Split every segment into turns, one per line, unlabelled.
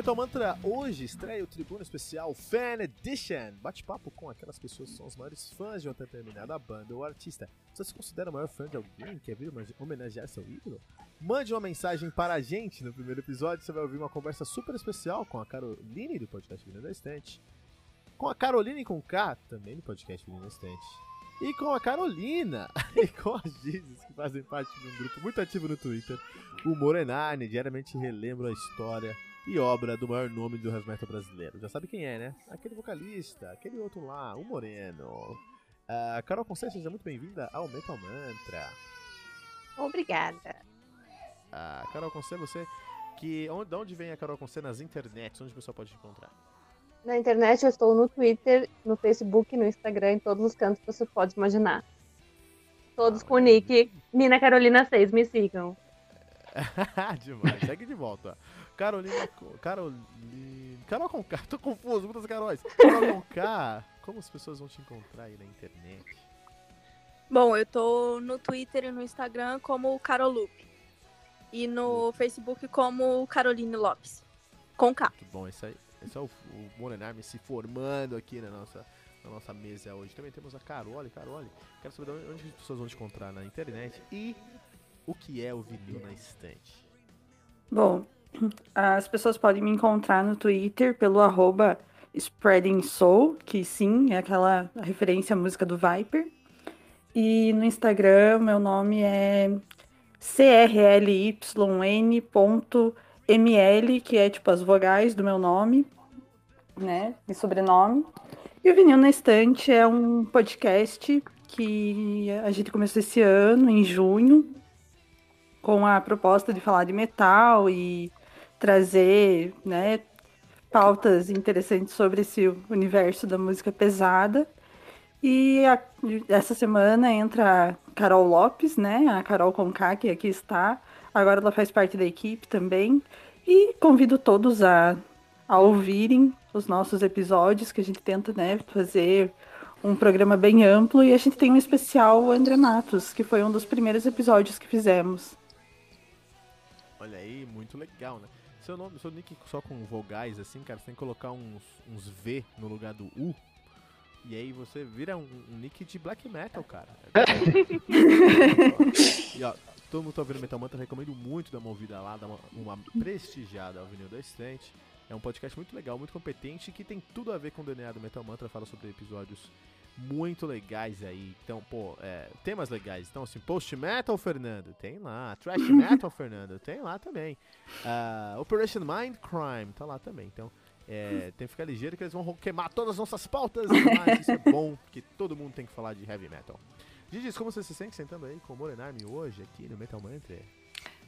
Metal Mantra hoje estreia o Tribuna Especial Fan Edition. Bate-papo com aquelas pessoas que são os maiores fãs de uma determinada banda ou artista. Você se considera o maior fã de alguém? Quer vir homenagear seu ídolo? Mande uma mensagem para a gente. No primeiro episódio você vai ouvir uma conversa super especial com a Caroline do podcast Vinho da Estante. Com a Caroline com K, também do podcast Vinho da Estante. E com a Carolina e com as Gizes, que fazem parte de um grupo muito ativo no Twitter. O Morenarne diariamente relembra a história e obra do maior nome do heavy metal brasileiro. Já sabe quem é, né? Aquele vocalista, aquele outro lá, o Moreno. Uh, Carol Conce, seja muito bem-vinda ao Metal Mantra.
Obrigada.
Uh, Carol Conce, você que onde, de onde vem a Carol Conce nas internets? Onde o pessoal pode encontrar?
Na internet eu estou no Twitter, no Facebook, no Instagram, em todos os cantos que você pode imaginar. Todos ah, com o nick Nina Carolina 6, me sigam.
Demais, segue de volta. Carolina. Carolina. Carol com K, tô confuso, muitas Caróis. Carol com K, como as pessoas vão te encontrar aí na internet?
Bom, eu tô no Twitter e no Instagram como Carolup. E no Facebook como Caroline Lopes. Com K.
Muito bom, esse, aí, esse é o, o Morenarme se formando aqui na nossa, na nossa mesa hoje. Também temos a Carole. Carole, quero saber onde as pessoas vão te encontrar na internet e o que é o vinil na estante.
Bom, as pessoas podem me encontrar no Twitter pelo arroba Spreading Soul, que sim, é aquela referência à música do Viper. E no Instagram, meu nome é crlyn.ml, que é tipo as vogais do meu nome, né? E sobrenome. E o Vinil na Estante é um podcast que a gente começou esse ano, em junho, com a proposta de falar de metal e trazer, né, pautas interessantes sobre esse universo da música pesada. E a, essa semana entra a Carol Lopes, né? A Carol Conká, que aqui está. Agora ela faz parte da equipe também. E convido todos a, a ouvirem os nossos episódios, que a gente tenta né, fazer um programa bem amplo. E a gente tem um especial André Matos, que foi um dos primeiros episódios que fizemos.
Olha aí, muito legal, né? Seu nome, seu nick só com vogais assim, cara, você tem que colocar uns, uns V no lugar do U. E aí você vira um, um nick de black metal, cara. e ó, todo mundo tá ouvindo Metal Mantra, recomendo muito dar uma ouvida lá, dar uma, uma prestigiada ao vinil da estante. É um podcast muito legal, muito competente, que tem tudo a ver com o DNA do Metal Mantra, fala sobre episódios muito legais aí. Então, pô, é, temas legais. Então, assim, post metal, Fernando, tem lá. Trash metal, Fernando, tem lá também. Uh, Operation Mind Crime, tá lá também. Então, é, tem que ficar ligeiro que eles vão queimar todas as nossas pautas. Mas isso é bom, porque todo mundo tem que falar de heavy metal. Gigi, como você se sente sentando aí com o Morenarme hoje aqui no Metal Mantra?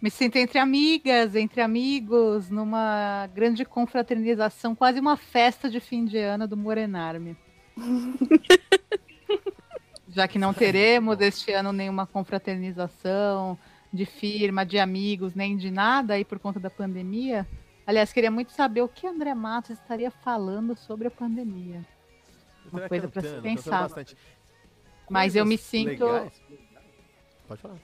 Me sinto entre amigas, entre amigos, numa grande confraternização, quase uma festa de fim de ano do Morenarme. Já que não teremos este ano nenhuma confraternização de firma, de amigos, nem de nada aí por conta da pandemia. Aliás, queria muito saber o que André Matos estaria falando sobre a pandemia. Uma coisa para se pensar. Mas eu me sinto. Legais.
Pode falar.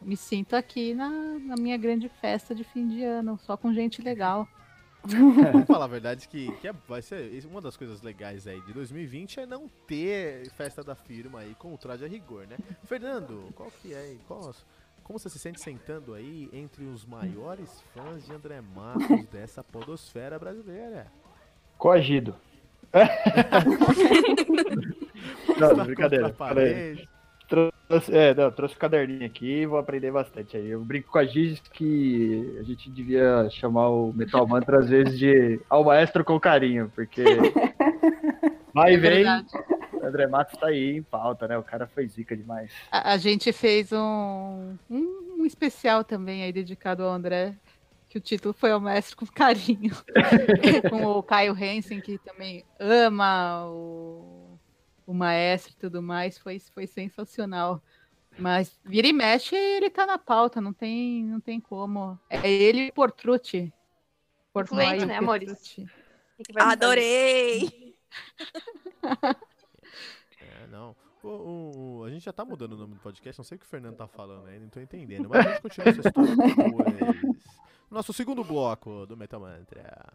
Me sinto aqui na, na minha grande festa de fim de ano, só com gente legal.
Vamos falar a verdade que, que é, vai ser uma das coisas legais aí de 2020 é não ter festa da firma aí com o traje a rigor, né? Fernando, qual que é? Qual, como você se sente sentando aí entre os maiores fãs de André Matos dessa podosfera brasileira?
Coagido. não, brincadeira. Trouxe, é, não, trouxe o caderninho aqui e vou aprender bastante aí. Eu brinco com a Gigi que a gente devia chamar o Metal Mantra às vezes de ao maestro com carinho, porque vai e é vem. André Matos tá aí em pauta, né? O cara foi zica demais.
A, a gente fez um, um um especial também aí dedicado ao André, que o título foi o Mestre com Carinho, com o Caio Hansen, que também ama o, o maestro e tudo mais, foi, foi sensacional. Mas vira e mexe, ele tá na pauta, não tem, não tem como. É ele e Portrucci.
Portrucci, né, amores?
Adorei!
é, não. O, o, a gente já tá mudando o nome do podcast, não sei o que o Fernando tá falando ainda, não tô entendendo. Mas a gente continua essa história depois. Nosso segundo bloco do Metal Mantra.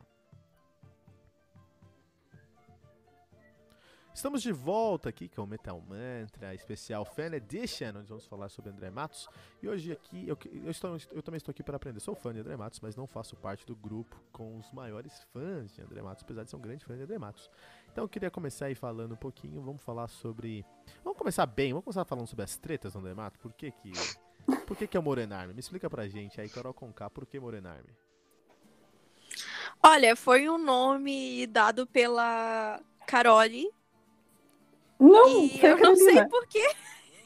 Estamos de volta aqui com o Metal Mantra especial Fan Edition, onde vamos falar sobre André Matos. E hoje aqui, eu, eu, estou, eu também estou aqui para aprender. Sou fã de André Matos, mas não faço parte do grupo com os maiores fãs de André Matos, apesar de ser um grande fã de André Matos. Então eu queria começar aí falando um pouquinho, vamos falar sobre... Vamos começar bem, vamos começar falando sobre as tretas do André Matos. Por que que... Por que que é o Morenarme? Me explica pra gente aí, Carol Conká, por que Morenarme?
Olha, foi um nome dado pela Carole
não,
e eu não sei porquê.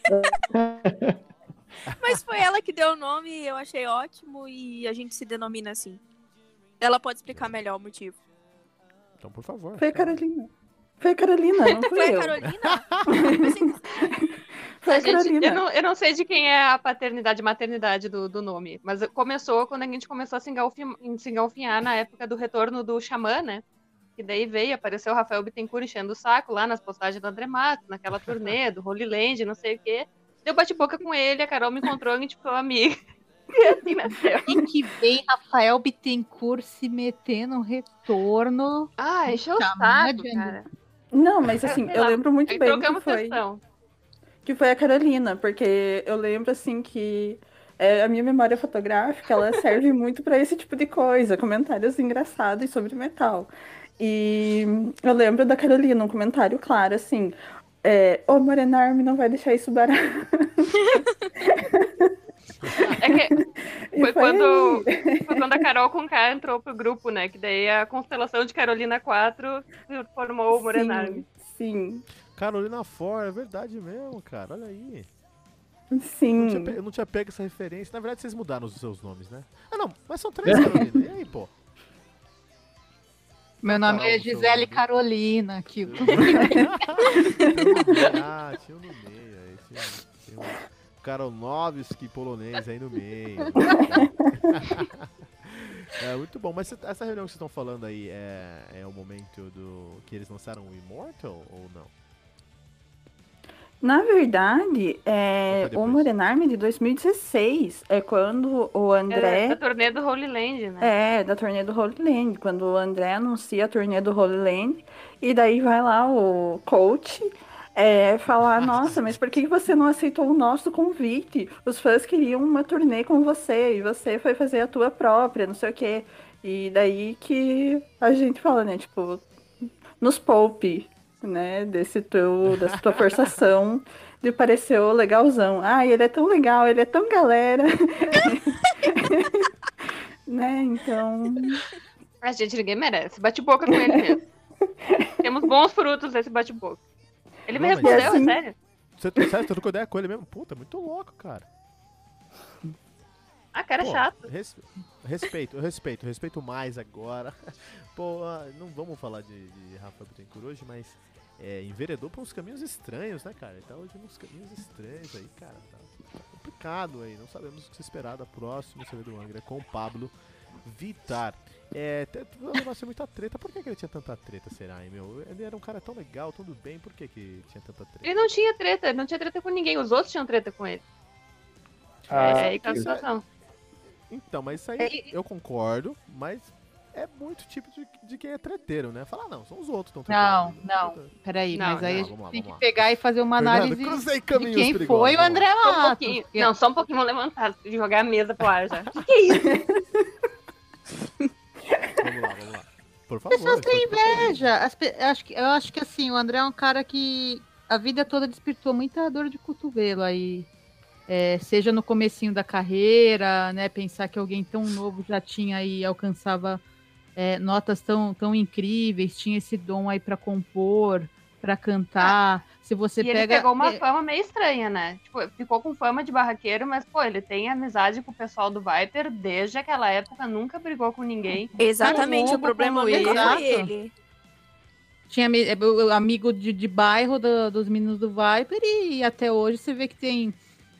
Mas foi ela que deu o nome, eu achei ótimo e a gente se denomina assim. Ela pode explicar melhor o motivo.
Então, por favor.
Foi a Carolina. Foi a Carolina, não foi,
foi
eu.
a Carolina?
foi a Carolina. Eu não, eu não sei de quem é a paternidade e maternidade do, do nome, mas começou quando a gente começou a se, se engalfinhar na época do retorno do Xamã, né? E daí veio, apareceu o Rafael Bittencourt enchendo o saco lá nas postagens do André Matos, naquela turnê do Holy Land, não sei o quê. Deu bate-boca com ele, a Carol me encontrou e a gente ficou amiga. E assim nasceu.
E que vem Rafael Bittencourt se meter no retorno.
Ah, encheu o saco, cara.
Não, mas assim, eu lembro muito Aí bem que foi,
questão.
que foi a Carolina, porque eu lembro assim que é, a minha memória fotográfica ela serve muito para esse tipo de coisa, comentários engraçados sobre metal. E eu lembro da Carolina, um comentário claro, assim, é, o Morenarme não vai deixar isso barato.
É que foi, foi quando, foi quando a Carol com K entrou pro grupo, né? Que daí a constelação de Carolina 4 formou o Morenarme.
Sim, sim.
Carolina 4, é verdade mesmo, cara. Olha aí.
Sim.
Eu não, tinha, eu não tinha pego essa referência. Na verdade, vocês mudaram os seus nomes, né? Ah, não, mas são três Carolina. E aí, pô?
Meu nome é Gisele Carolina. Aqui.
ah, tinha um no meio. Aí, tinha, tinha um Karonovski polonês aí no meio. é muito bom, mas essa reunião que vocês estão falando aí é, é o momento do que eles lançaram o Immortal ou não?
Na verdade, é, o Morenarme de 2016 é quando o André.
É da turnê do Holy Land, né?
É, da turnê do Holy Land. Quando o André anuncia a turnê do Holy Land. E daí vai lá o coach é, falar: Nossa, mas por que você não aceitou o nosso convite? Os fãs queriam uma turnê com você e você foi fazer a tua própria, não sei o quê. E daí que a gente fala, né? Tipo, nos poupe né, desse teu, dessa tua forçação de parecer o legalzão. Ah, ele é tão legal, ele é tão galera. né, então...
A gente, ninguém merece. Bate boca com ele mesmo. Temos bons frutos desse bate-boca. Ele Não, me respondeu, assim... é sério.
Você, sério, você trocou ideia com ele mesmo? Puta, muito louco, cara.
Ah, cara Pô, chato.
Res, respeito, eu respeito, respeito mais agora. Pô, não vamos falar de, de Rafa Bittencourt hoje, mas é, enveredou para uns caminhos estranhos, né, cara? Ele tá hoje uns caminhos estranhos aí, cara. Tá, complicado aí. Não sabemos o que se esperar da próxima CD do Angra com o Pablo Vitar. É, vai ser muita treta. Por que, que ele tinha tanta treta, será, hein, meu? Ele era um cara tão legal, tudo bem. Por que, que tinha tanta treta?
Ele não tinha treta, não tinha treta com ninguém. Os outros tinham treta com ele. Ah, é aí que é a situação.
Então, mas isso aí é, eu concordo, mas é muito tipo de, de quem é treteiro, né? Falar, não, são os outros que estão
Não, não, peraí, não, mas aí não, a gente lá, tem que lá. pegar e fazer uma análise de quem foi o André Matos.
Um. Não, só um pouquinho, vou levantar, jogar a mesa pro ar já. O que, é isso?
vamos lá, vamos lá. Por favor.
Pessoas têm inveja. As, acho que, eu acho que assim, o André é um cara que a vida toda despertou muita dor de cotovelo aí. É, seja no comecinho da carreira, né? Pensar que alguém tão novo já tinha aí, alcançava é, notas tão, tão incríveis, tinha esse dom aí para compor.
para cantar. Se você
e
pega.
Ele pegou uma fama meio estranha, né? Tipo, ficou com fama de barraqueiro, mas, pô, ele tem amizade com o pessoal do Viper desde aquela época, nunca brigou com ninguém.
Exatamente, o problema
nunca
foi ele.
Tinha amigo de, de bairro do, dos meninos do Viper e até hoje você vê que tem.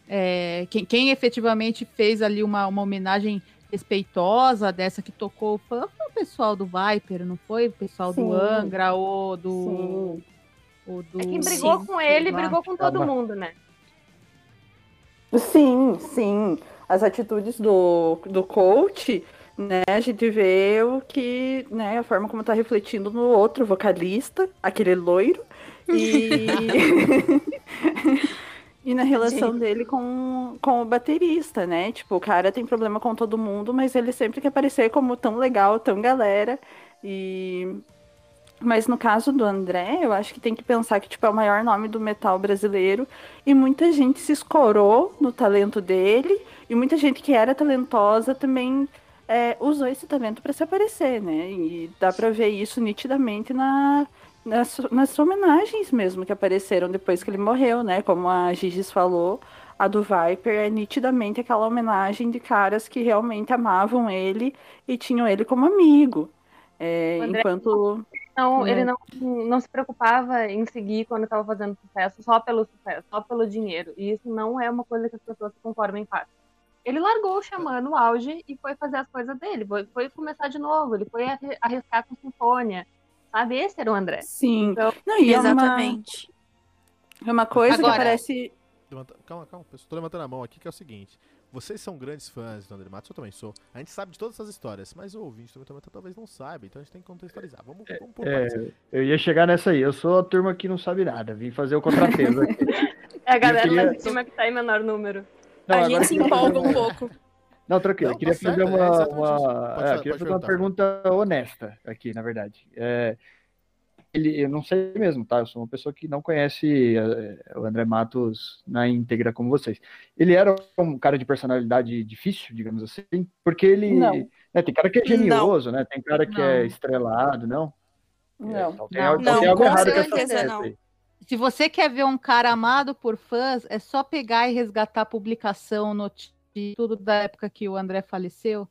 É, quem, quem efetivamente fez ali uma, uma homenagem respeitosa dessa que tocou foi o pessoal do Viper, não foi? O pessoal Sim. do Angra ou do. Sim.
Ou do... É quem brigou sim, com ele, brigou com todo mundo, né?
Sim, sim. As atitudes do, do coach, né? A gente vê o que, né? A forma como tá refletindo no outro vocalista, aquele loiro. E. E na relação dele com, com o baterista, né? Tipo, o cara tem problema com todo mundo, mas ele sempre quer parecer como tão legal, tão galera. E. Mas no caso do André, eu acho que tem que pensar que tipo, é o maior nome do metal brasileiro. E muita gente se escorou no talento dele. E muita gente que era talentosa também é, usou esse talento para se aparecer, né? E dá pra ver isso nitidamente na, nas, nas homenagens mesmo que apareceram depois que ele morreu, né? Como a Gigis falou, a do Viper é nitidamente aquela homenagem de caras que realmente amavam ele e tinham ele como amigo. É, enquanto.
Não, né? Ele não, não se preocupava em seguir quando estava fazendo sucesso só pelo sucesso, só pelo dinheiro. E isso não é uma coisa que as pessoas se conformam em fácil. Ele largou o Xamã no auge e foi fazer as coisas dele. Foi, foi começar de novo. Ele foi arriscar com Sinfônia Sabe? Esse era o André.
Sim. Então, Não, e exatamente. É uma, é uma coisa Agora, que parece.
Calma, calma, pessoal. Tô levantando a mão aqui que é o seguinte. Vocês são grandes fãs do André Matos, eu também sou. A gente sabe de todas essas histórias, mas o ouvinte também, também talvez não saiba, então a gente tem que contextualizar. Vamos,
é, vamos por é, Eu ia chegar nessa aí. Eu sou a turma que não sabe nada. Vim fazer o contrapeso aqui.
é a galera queria... lá de cima que tá em menor número.
Não, a gente se empolga um pouco.
Não, tranquilo. Não, eu queria tá fazer certo, uma, é uma, é, queria fazer uma pergunta honesta aqui, na verdade. É, ele, eu não sei mesmo, tá? Eu sou uma pessoa que não conhece é, o André Matos na íntegra como vocês. Ele era um cara de personalidade difícil, digamos assim, porque ele. Né, tem cara que é genioso, não. né? Tem cara que é não. é estrelado, não?
Não, é, então
tem, não, não, tem errado com essa não.
Aí. Se você quer ver um cara amado por fãs, é só pegar e resgatar a publicação, notícia tudo da época que o André faleceu.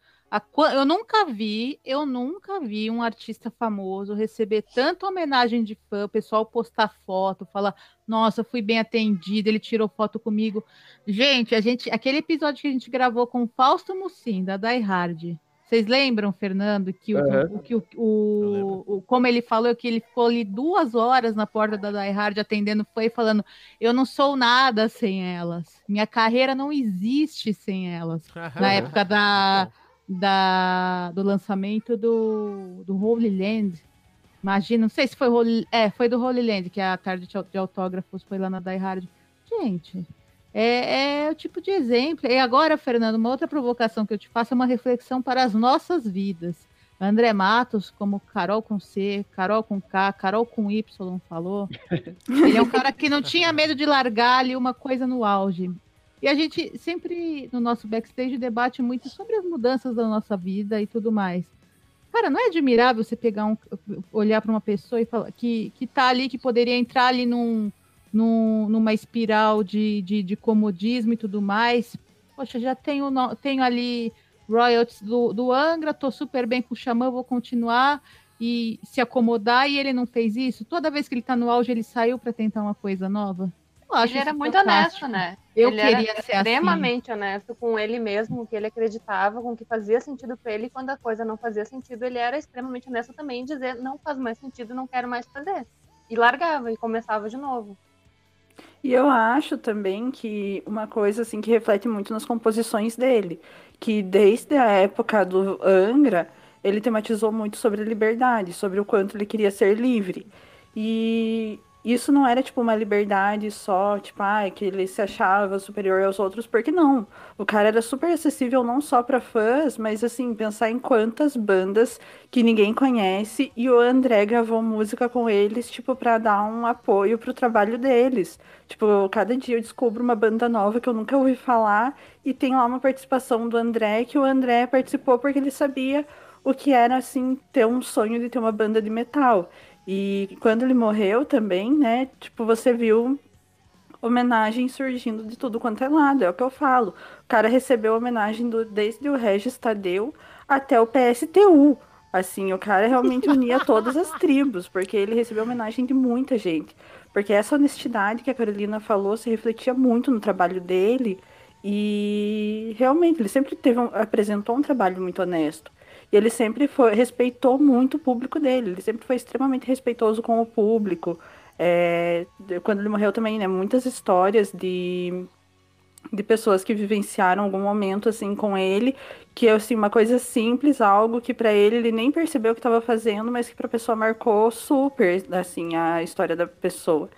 Eu nunca vi, eu nunca vi um artista famoso receber tanta homenagem de fã, o pessoal postar foto, falar, nossa, fui bem atendido, ele tirou foto comigo. Gente, a gente, aquele episódio que a gente gravou com o Fausto Mussim, da Die Hard, vocês lembram, Fernando, que, uhum. o, que o, o, o, como ele falou que ele ficou ali duas horas na porta da Die Hard atendendo foi falando: eu não sou nada sem elas, minha carreira não existe sem elas. na época da, da, do lançamento do, do Holy Land. Imagina, não sei se foi Holy, é, foi do Holy Land que a tarde de autógrafos foi lá na Die Hard. Gente, é, é, o tipo de exemplo. E agora, Fernando, uma outra provocação que eu te faço é uma reflexão para as nossas vidas. André Matos, como Carol com C, Carol com K, Carol com Y falou. Ele é um cara que não tinha medo de largar ali uma coisa no auge. E a gente sempre, no nosso backstage, debate muito sobre as mudanças da nossa vida e tudo mais. Cara, não é admirável você pegar um, olhar para uma pessoa e falar que, que tá ali, que poderia entrar ali num, num, numa espiral de, de, de, comodismo e tudo mais. Poxa, já tenho, tenho ali royalties do, do Angra, tô super bem com o Xamã, vou continuar e se acomodar, e ele não fez isso. Toda vez que ele tá no auge, ele saiu para tentar uma coisa nova.
Eu acho ele era muito honesto, né? Eu ele queria era ser assim. extremamente assim. honesto com ele mesmo, que ele acreditava, com o que fazia sentido para ele, e quando a coisa não fazia sentido, ele era extremamente honesto também em dizer não faz mais sentido, não quero mais fazer. E largava e começava de novo.
E eu acho também que uma coisa assim que reflete muito nas composições dele, que desde a época do Angra, ele tematizou muito sobre a liberdade, sobre o quanto ele queria ser livre. E isso não era tipo uma liberdade só, tipo, ah, que ele se achava superior aos outros, porque não. O cara era super acessível não só para fãs, mas assim, pensar em quantas bandas que ninguém conhece e o André gravou música com eles, tipo, para dar um apoio pro trabalho deles. Tipo, cada dia eu descubro uma banda nova que eu nunca ouvi falar e tem lá uma participação do André que o André participou porque ele sabia o que era assim ter um sonho de ter uma banda de metal. E quando ele morreu também, né? Tipo, você viu homenagem surgindo de tudo quanto é lado, é o que eu falo. O cara recebeu homenagem do, desde o Regis Tadeu até o PSTU. Assim, o cara realmente unia todas as tribos, porque ele recebeu homenagem de muita gente. Porque essa honestidade que a Carolina falou se refletia muito no trabalho dele. E realmente, ele sempre teve um, apresentou um trabalho muito honesto. E ele sempre foi, respeitou muito o público dele. Ele sempre foi extremamente respeitoso com o público. É, quando ele morreu também, né? Muitas histórias de de pessoas que vivenciaram algum momento assim com ele, que é assim uma coisa simples, algo que para ele ele nem percebeu que estava fazendo, mas que para a pessoa marcou super assim a história da pessoa.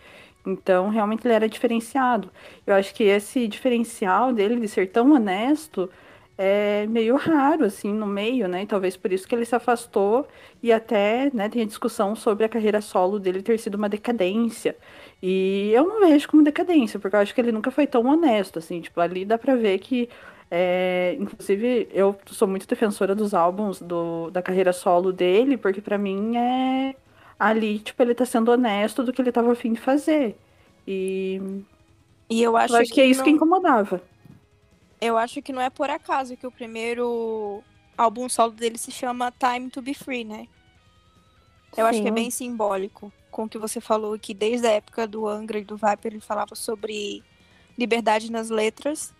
Então, realmente ele era diferenciado. Eu acho que esse diferencial dele de ser tão honesto é meio raro, assim, no meio, né? E talvez por isso que ele se afastou e até, né, tem a discussão sobre a carreira solo dele ter sido uma decadência. E eu não vejo como decadência, porque eu acho que ele nunca foi tão honesto, assim, tipo, ali dá pra ver que, é, inclusive, eu sou muito defensora dos álbuns do, da carreira solo dele, porque para mim é ali, tipo, ele tá sendo honesto do que ele tava afim de fazer. E,
e eu acho,
eu acho que,
que,
é isso
não...
que incomodava.
Eu acho que não é por acaso que o primeiro álbum solo dele se chama Time to Be Free, né? Eu Sim. acho que é bem simbólico com o que você falou, que desde a época do Angra e do Viper ele falava sobre liberdade nas letras.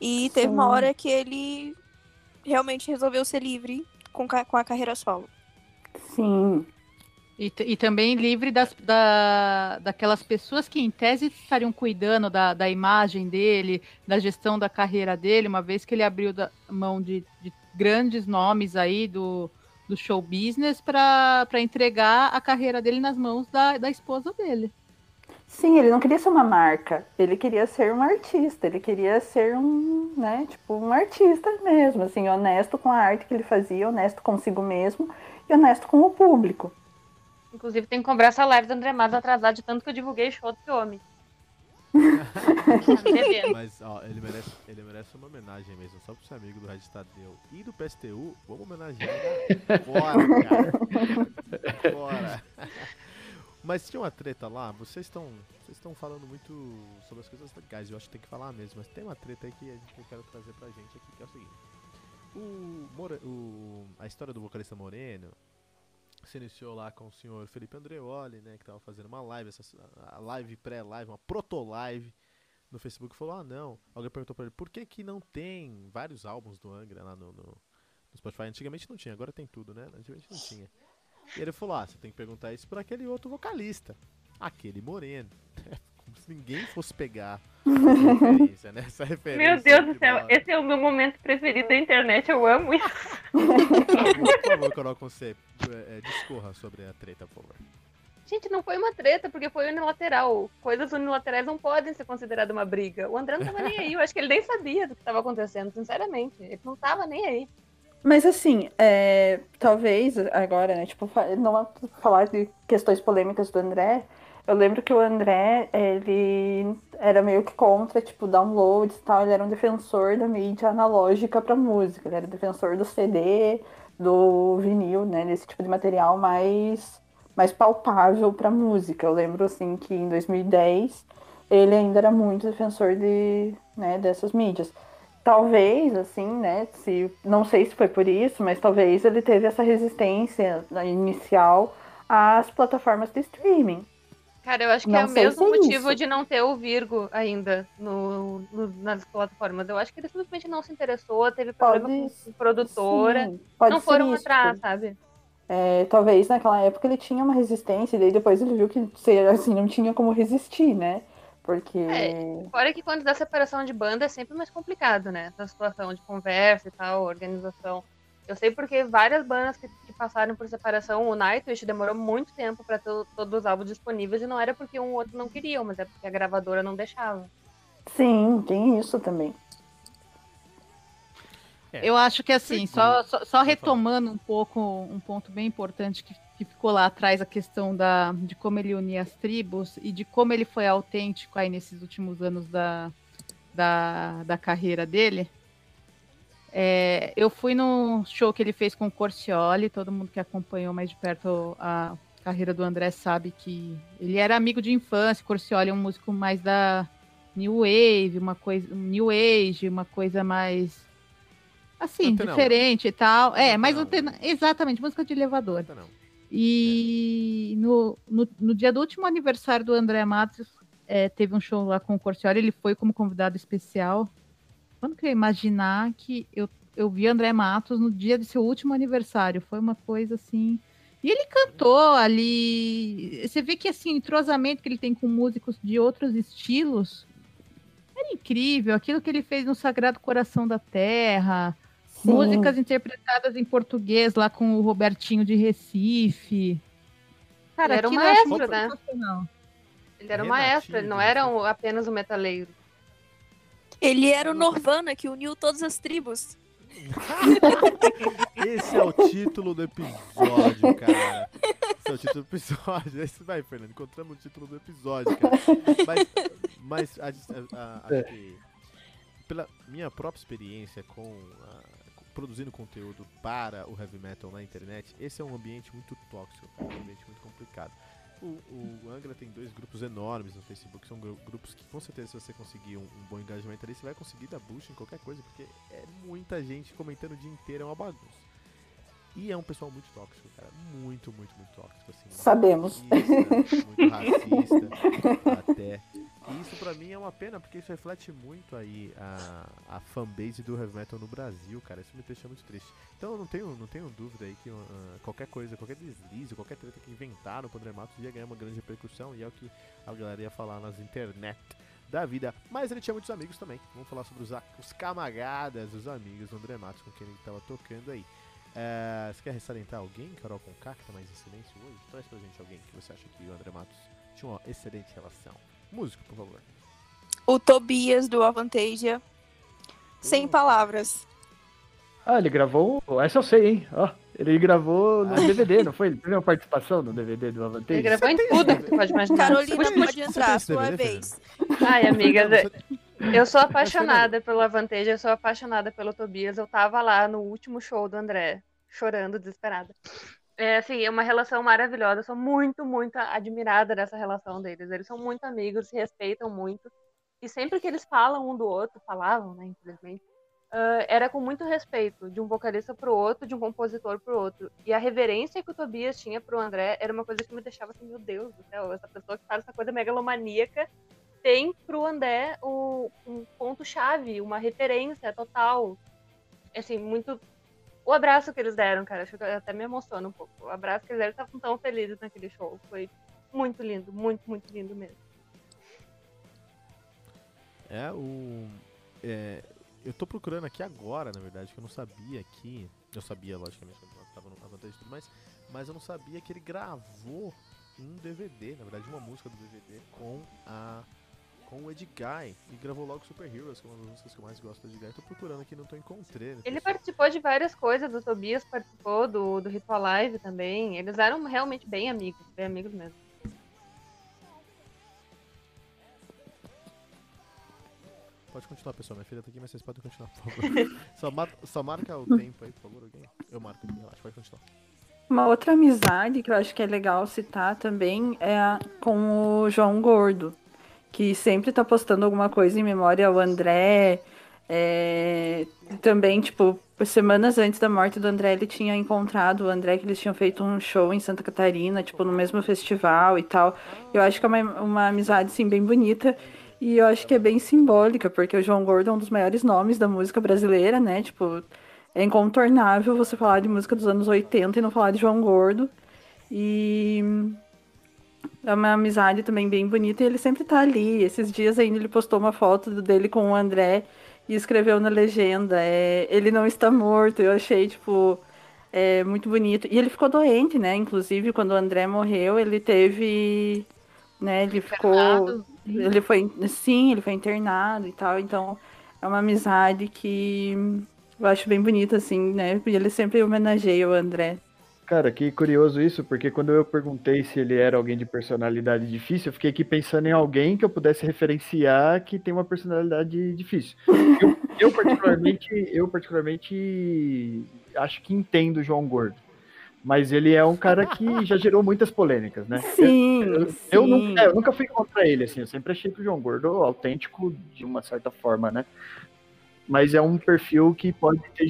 E teve Sim. uma hora que ele realmente resolveu ser livre com, com a carreira solo.
Sim.
E, e também livre das, da, daquelas pessoas que, em tese, estariam cuidando da, da imagem dele, da gestão da carreira dele, uma vez que ele abriu da mão de, de grandes nomes aí do, do show business para entregar a carreira dele nas mãos da, da esposa dele.
Sim, ele não queria ser uma marca, ele queria ser um artista, ele queria ser um, né, tipo, um artista mesmo, assim, honesto com a arte que ele fazia, honesto consigo mesmo e honesto com o público.
Inclusive, tem que cobrar essa live do André Matos atrasado de tanto que eu divulguei show do homem.
Mas, ó, ele merece, ele merece uma homenagem mesmo, só pro seu amigo do Red Tadeu e do PSTU. Vamos homenagear agora, cara. Bora. Mas tinha uma treta lá, vocês estão vocês estão falando muito sobre as coisas legais, eu acho que tem que falar mesmo, mas tem uma treta aí que, a que eu quero trazer pra gente aqui, que é o seguinte. O, More, o, a história do vocalista Moreno, se iniciou lá com o senhor Felipe Andreoli, né, que estava fazendo uma live, essa, a live pré-live, uma proto-live no Facebook, falou, ah não, alguém perguntou para ele, por que que não tem vários álbuns do Angra lá no, no, no, Spotify? Antigamente não tinha, agora tem tudo, né? Antigamente não tinha. E ele falou, ah, você tem que perguntar isso para aquele outro vocalista, aquele moreno. Como se ninguém fosse pegar essa referência, né? Essa referência
meu Deus do céu, esse é o meu momento preferido da internet, eu amo isso.
por favor, Carol você é, discorra sobre a treta, por favor.
Gente, não foi uma treta, porque foi unilateral. Coisas unilaterais não podem ser consideradas uma briga. O André não tava nem aí, eu acho que ele nem sabia do que estava acontecendo, sinceramente. Ele não tava nem aí.
Mas assim, é, talvez agora, né, tipo, não falar de questões polêmicas do André, eu lembro que o André, ele era meio que contra, tipo, downloads e tal. Ele era um defensor da mídia analógica para música. Ele era defensor do CD, do vinil, né? Tipo de material mais, mais palpável para música. Eu lembro, assim, que em 2010 ele ainda era muito defensor de, né, dessas mídias. Talvez, assim, né, se, não sei se foi por isso, mas talvez ele teve essa resistência inicial às plataformas de streaming.
Cara, eu acho que não é o mesmo é motivo isso. de não ter o Virgo ainda no, no, nas plataformas. Eu acho que ele simplesmente não se interessou, teve problema pode, com produtora. Sim, não foram isso. atrás, sabe?
É, talvez naquela época ele tinha uma resistência, e daí depois ele viu que assim, não tinha como resistir, né? Porque. É,
fora que quando dá separação de banda é sempre mais complicado, né? Essa situação de conversa e tal, organização. Eu sei porque várias bandas que passaram por separação, o Nightwish demorou muito tempo para ter todos os álbuns disponíveis e não era porque um ou outro não queriam, mas é porque a gravadora não deixava.
Sim, tem isso também.
É. Eu acho que assim, só, só, só, retomando um pouco um ponto bem importante que, que ficou lá atrás, a questão da, de como ele unia as tribos e de como ele foi autêntico aí nesses últimos anos da, da, da carreira dele. É, eu fui no show que ele fez com o Corcioli, todo mundo que acompanhou mais de perto a, carreira do André sabe que ele era amigo de infância. Corcioli é um músico mais da New Wave, uma coisa. New Age, uma coisa mais. Assim, diferente e tal. É, mas exatamente, música de elevador. E no, no, no, dia do último aniversário do André Matos, é, teve um show lá com o Corcioli, ele foi como convidado especial. Quando que eu ia imaginar que eu, eu vi André Matos no dia de seu último aniversário? Foi uma coisa assim. E ele cantou ali. Você vê que assim, o entrosamento que ele tem com músicos de outros estilos era incrível. Aquilo que ele fez no Sagrado Coração da Terra, Sim. músicas interpretadas em português lá com o Robertinho de Recife.
Cara, era um maestro, né? Ele era um maestro, ele não era um, apenas um metaleiro.
Ele era o Norvana que uniu todas as tribos.
Esse é o título do episódio, cara. Esse é o título do episódio. Esse vai, Fernando. Encontramos o título do episódio, cara. Mas, mas a, a, a, acho que pela minha própria experiência com produzindo conteúdo para o heavy metal na internet, esse é um ambiente muito tóxico, cara, um ambiente muito complicado. O, o, Angra tem dois grupos enormes no Facebook, são grupos que com certeza se você conseguir um, um, bom engajamento ali, você vai conseguir dar boost em qualquer coisa, porque é muita gente comentando o dia inteiro, é uma bagunça. E é um pessoal muito tóxico, cara. Muito, muito, muito tóxico, assim.
Sabemos.
Racista, muito racista, até. E isso pra mim é uma pena, porque isso reflete muito aí a, a fanbase do heavy metal no Brasil, cara. Isso me deixa muito triste. Então eu não tenho, não tenho dúvida aí que uh, qualquer coisa, qualquer deslize, qualquer treta que inventaram pro André Matos ia ganhar uma grande repercussão e é o que a galera ia falar nas internet da vida. Mas ele tinha muitos amigos também. Vamos falar sobre os, os camagadas, os amigos do André Matos com quem ele tava tocando aí. É, você quer ressalientar alguém, Carol Conká, que tá mais em silêncio hoje? Traz pra gente alguém que você acha que o André Matos tinha uma excelente relação. Músico, por favor.
O Tobias do Avantasia. Sem palavras.
Ah, ele gravou. Essa eu sei, hein? Ó, ele gravou no DVD, não foi? Ele teve uma participação no DVD do Avantasia.
Ele gravou em tudo, você pode imaginar.
Carolina, pode entrar, sua vez.
Ai, amiga, eu sou apaixonada pelo Avantage, eu sou apaixonada pelo Tobias. Eu tava lá no último show do André, chorando, desesperada. É, assim, é uma relação maravilhosa. Eu sou muito, muito admirada dessa relação deles. Eles são muito amigos, se respeitam muito. E sempre que eles falam um do outro, falavam, né, infelizmente, uh, era com muito respeito, de um vocalista pro outro, de um compositor pro outro. E a reverência que o Tobias tinha pro André era uma coisa que me deixava assim, meu Deus do céu, essa pessoa que faz essa coisa megalomaníaca tem pro André o, um ponto-chave, uma referência total. Assim, muito. O abraço que eles deram, cara, acho que até me emociona um pouco. O abraço que eles deram, estavam tão felizes naquele show. Foi muito lindo, muito, muito lindo mesmo.
É, o. É, eu tô procurando aqui agora, na verdade, que eu não sabia que. Eu sabia, logicamente, que nós estava no vantagem e tudo mais, mas eu não sabia que ele gravou um DVD, na verdade, uma música do DVD com a com o Edguy e gravou logo Super Heroes, que é uma das músicas que eu mais gosto do Edguy. Tô procurando aqui, não tô encontrando.
Ele participou de várias coisas, o Tobias participou do, do Ritual Live também. Eles eram realmente bem amigos, bem amigos mesmo.
Pode continuar, pessoal. Minha filha tá aqui, mas vocês podem continuar, por favor. só, mar só marca o tempo aí, por favor, alguém. Eu marco aqui, relaxa, pode continuar.
Uma outra amizade que eu acho que é legal citar também é com o João Gordo que sempre tá postando alguma coisa em memória ao André. É, também, tipo, semanas antes da morte do André, ele tinha encontrado o André, que eles tinham feito um show em Santa Catarina, tipo, no mesmo festival e tal. Eu acho que é uma, uma amizade, assim, bem bonita. E eu acho que é bem simbólica, porque o João Gordo é um dos maiores nomes da música brasileira, né? Tipo, é incontornável você falar de música dos anos 80 e não falar de João Gordo. E é uma amizade também bem bonita e ele sempre tá ali. Esses dias ainda ele postou uma foto dele com o André e escreveu na legenda: é, ele não está morto. Eu achei, tipo, é, muito bonito. E ele ficou doente, né? Inclusive, quando o André morreu, ele teve. Né, ele ficou. Ele foi. Sim, ele foi internado e tal. Então, é uma amizade que eu acho bem bonita, assim, né? E ele sempre homenageia o André.
Cara, que curioso isso, porque quando eu perguntei se ele era alguém de personalidade difícil, eu fiquei aqui pensando em alguém que eu pudesse referenciar que tem uma personalidade difícil. Eu, eu particularmente, eu particularmente acho que entendo o João Gordo. mas ele é um cara que já gerou muitas polêmicas, né?
Sim,
eu,
sim.
eu, nunca, é, eu nunca fui contra ele, assim, eu sempre achei que o João Gordo autêntico de uma certa forma, né? Mas é um perfil que pode ter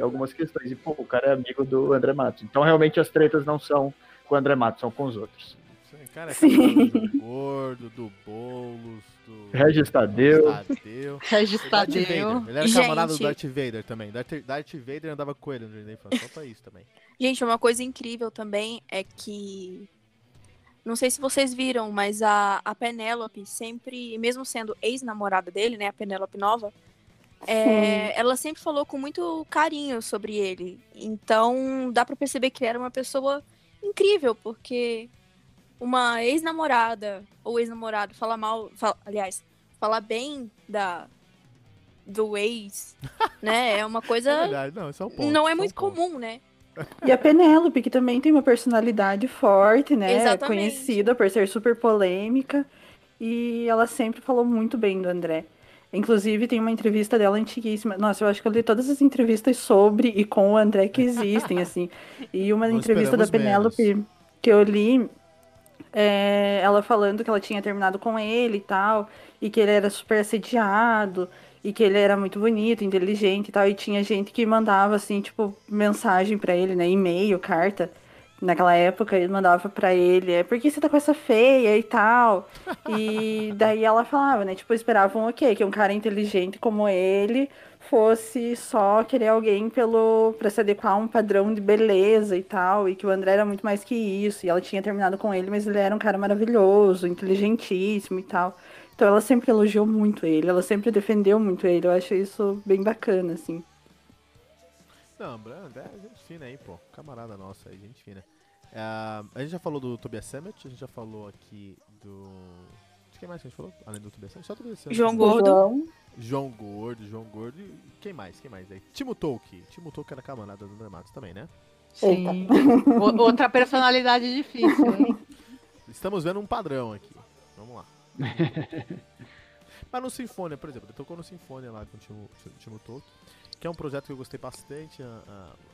algumas questões. E, pô, o cara é amigo do André Matos. Então, realmente, as tretas não são com o André Matos, são com os outros.
Cara, é Sim. do Gordo, do Boulos, do.
Regis Tadeu.
Regis Tadeu.
Ele era camarada do Darth Vader também. Darth, Darth Vader andava com ele no Infância, só pra isso também.
Gente, uma coisa incrível também é que. Não sei se vocês viram, mas a, a Penélope sempre, mesmo sendo ex-namorada dele, né, a Penélope Nova, é, ela sempre falou com muito carinho sobre ele. Então dá para perceber que ele era uma pessoa incrível, porque uma ex-namorada ou ex-namorado fala mal, fala, aliás, falar bem da do ex, né? É uma coisa é
verdade, não, é um ponto,
não é,
é
muito
um
comum, né?
E a Penélope, que também tem uma personalidade forte, né?
Exatamente.
Conhecida por ser super polêmica. E ela sempre falou muito bem do André. Inclusive, tem uma entrevista dela antiguíssima. Nossa, eu acho que eu li todas as entrevistas sobre e com o André que existem, assim. E uma entrevista da Penélope que eu li, é, ela falando que ela tinha terminado com ele e tal, e que ele era super assediado, e que ele era muito bonito, inteligente e tal, e tinha gente que mandava, assim, tipo, mensagem para ele, né, e-mail, carta, naquela época, ele mandava para ele, é, por que você tá com essa feia e tal, e daí ela falava, né, tipo, esperavam o quê? Que um cara inteligente como ele fosse só querer alguém pelo para se adequar a um padrão de beleza e tal, e que o André era muito mais que isso, e ela tinha terminado com ele, mas ele era um cara maravilhoso, inteligentíssimo e tal. Então ela sempre elogiou muito ele, ela sempre defendeu muito ele. Eu acho isso bem bacana, assim.
Não, André é gente fina aí, pô. Camarada nossa aí, gente fina. Uh, a gente já falou do Tobias Summit, a gente já falou aqui do. De quem mais que a gente falou? Além do Tobias Summit? Só o Tobias Summit.
João Gordo.
João Gordo, João Gordo. E quem mais? Quem mais aí? Timo Tolkien. Timo Tolkien era camarada do André Matos também, né?
Sim. Outra personalidade difícil, hein?
Estamos vendo um padrão aqui. Vamos lá. Mas no Sinfonia, por exemplo, ele tocou no Sinfonia lá com o Timo, Timo Tolkien, que é um projeto que eu gostei bastante. A,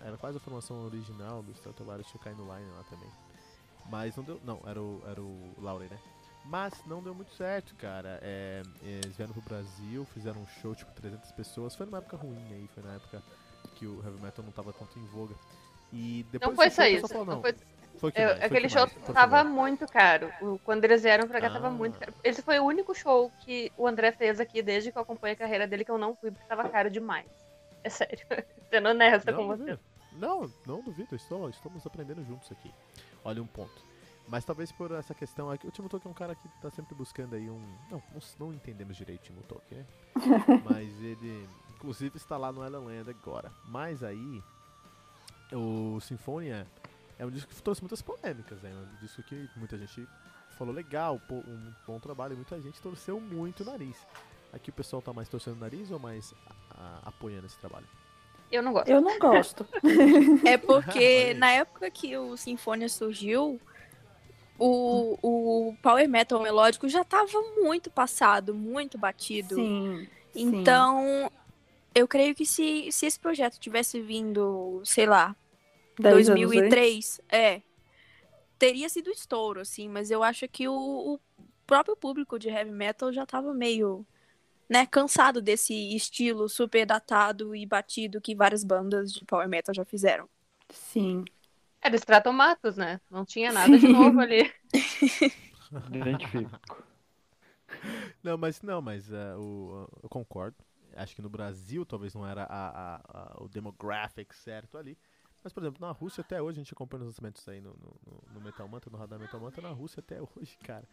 a, era quase a formação original do Stratovarius tinha caído no Line lá também. Mas não deu. Não, era o, era o Lauren, né? Mas não deu muito certo, cara. É, eles vieram pro Brasil, fizeram um show, tipo, 300 pessoas. Foi numa época ruim aí, foi na época que o heavy metal não tava tanto em voga. E depois
não foi só isso. Falou, não, não foi... Foi que mais, aquele show mais, tava muito caro. Quando eles vieram pra cá, ah. tava muito caro. Esse foi o único show que o André fez aqui desde que eu acompanho a carreira dele que eu não fui porque tava caro demais. É sério. Sendo honesta não, com você.
Não, não duvido. Estou, estamos aprendendo juntos aqui. Olha um ponto. Mas talvez por essa questão aqui. O Timo Tolkien é um cara que tá sempre buscando aí um. Não, não, não entendemos direito o Timo Tolkien, né? Mas ele, inclusive, está lá no Ellen Land agora. Mas aí, o Sinfonia é um disco que trouxe muitas polêmicas, né? Um disco que muita gente falou legal, um bom trabalho, e muita gente torceu muito o nariz. Aqui o pessoal tá mais torcendo o nariz ou mais a, apoiando esse trabalho?
Eu não gosto.
Eu não gosto.
é porque na época que o Sinfonia surgiu, o, o power metal melódico já tava muito passado, muito batido.
Sim.
Então, sim. eu creio que se, se esse projeto tivesse vindo, sei lá, 2003, é. Teria sido estouro, assim, mas eu acho que o, o próprio público de heavy metal já tava meio, né, cansado desse estilo super datado e batido que várias bandas de power metal já fizeram.
Sim.
Era Stratomatos, né? Não tinha nada de novo ali.
Identifico.
Não, mas não, mas uh, o, eu concordo. Acho que no Brasil talvez não era a, a, a, o demographic certo ali. Mas, por exemplo, na Rússia até hoje, a gente acompanha os lançamentos aí no, no, no Metal Mantra, no Radar Metal Mantra, na Rússia até hoje, cara.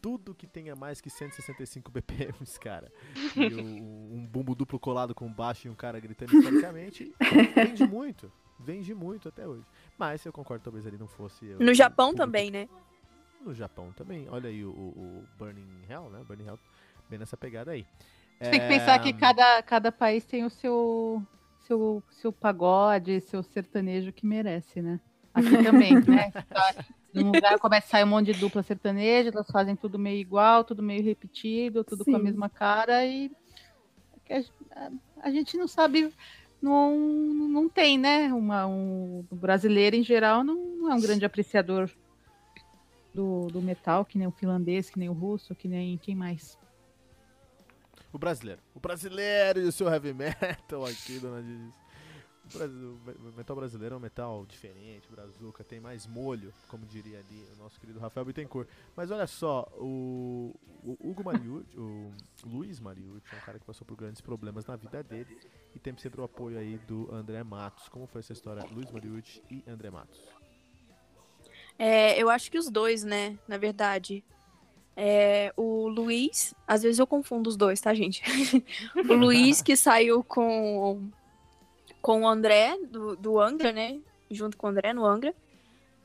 Tudo que tenha mais que 165 BPMs, cara. E o, um bumbo duplo colado com baixo e um cara gritando historicamente, vende muito. Vende muito até hoje. Mas eu concordo, talvez ele não fosse.
no Japão também, né?
No Japão também. Olha aí o, o, Burning Hell, né? Burning Hell, bem nessa pegada aí.
Você é... tem que pensar que cada, cada país tem o seu, seu, seu pagode, seu sertanejo que merece, né? Aqui também, né? Num lugar começa a sair um monte de dupla sertaneja, elas fazem tudo meio igual, tudo meio repetido, tudo Sim. com a mesma cara e a, a, gente não sabe não, não tem, né? Uma, um, o brasileiro em geral não, não é um grande apreciador do, do metal, que nem o finlandês, que nem o russo, que nem quem mais.
O brasileiro. O brasileiro e o seu heavy metal aqui, dona Didi. O metal brasileiro é um metal diferente, brazuca, tem mais molho, como diria ali o nosso querido Rafael Bittencourt. Mas olha só, o, o Hugo Mariucci, o Luiz Mariucci é um cara que passou por grandes problemas na vida dele e tem sempre o apoio aí do André Matos. Como foi essa história, Luiz Mariucci e André Matos?
É, eu acho que os dois, né, na verdade. É, o Luiz, às vezes eu confundo os dois, tá, gente? o Luiz que saiu com com o André, do, do Angra, né? Junto com o André no Angra.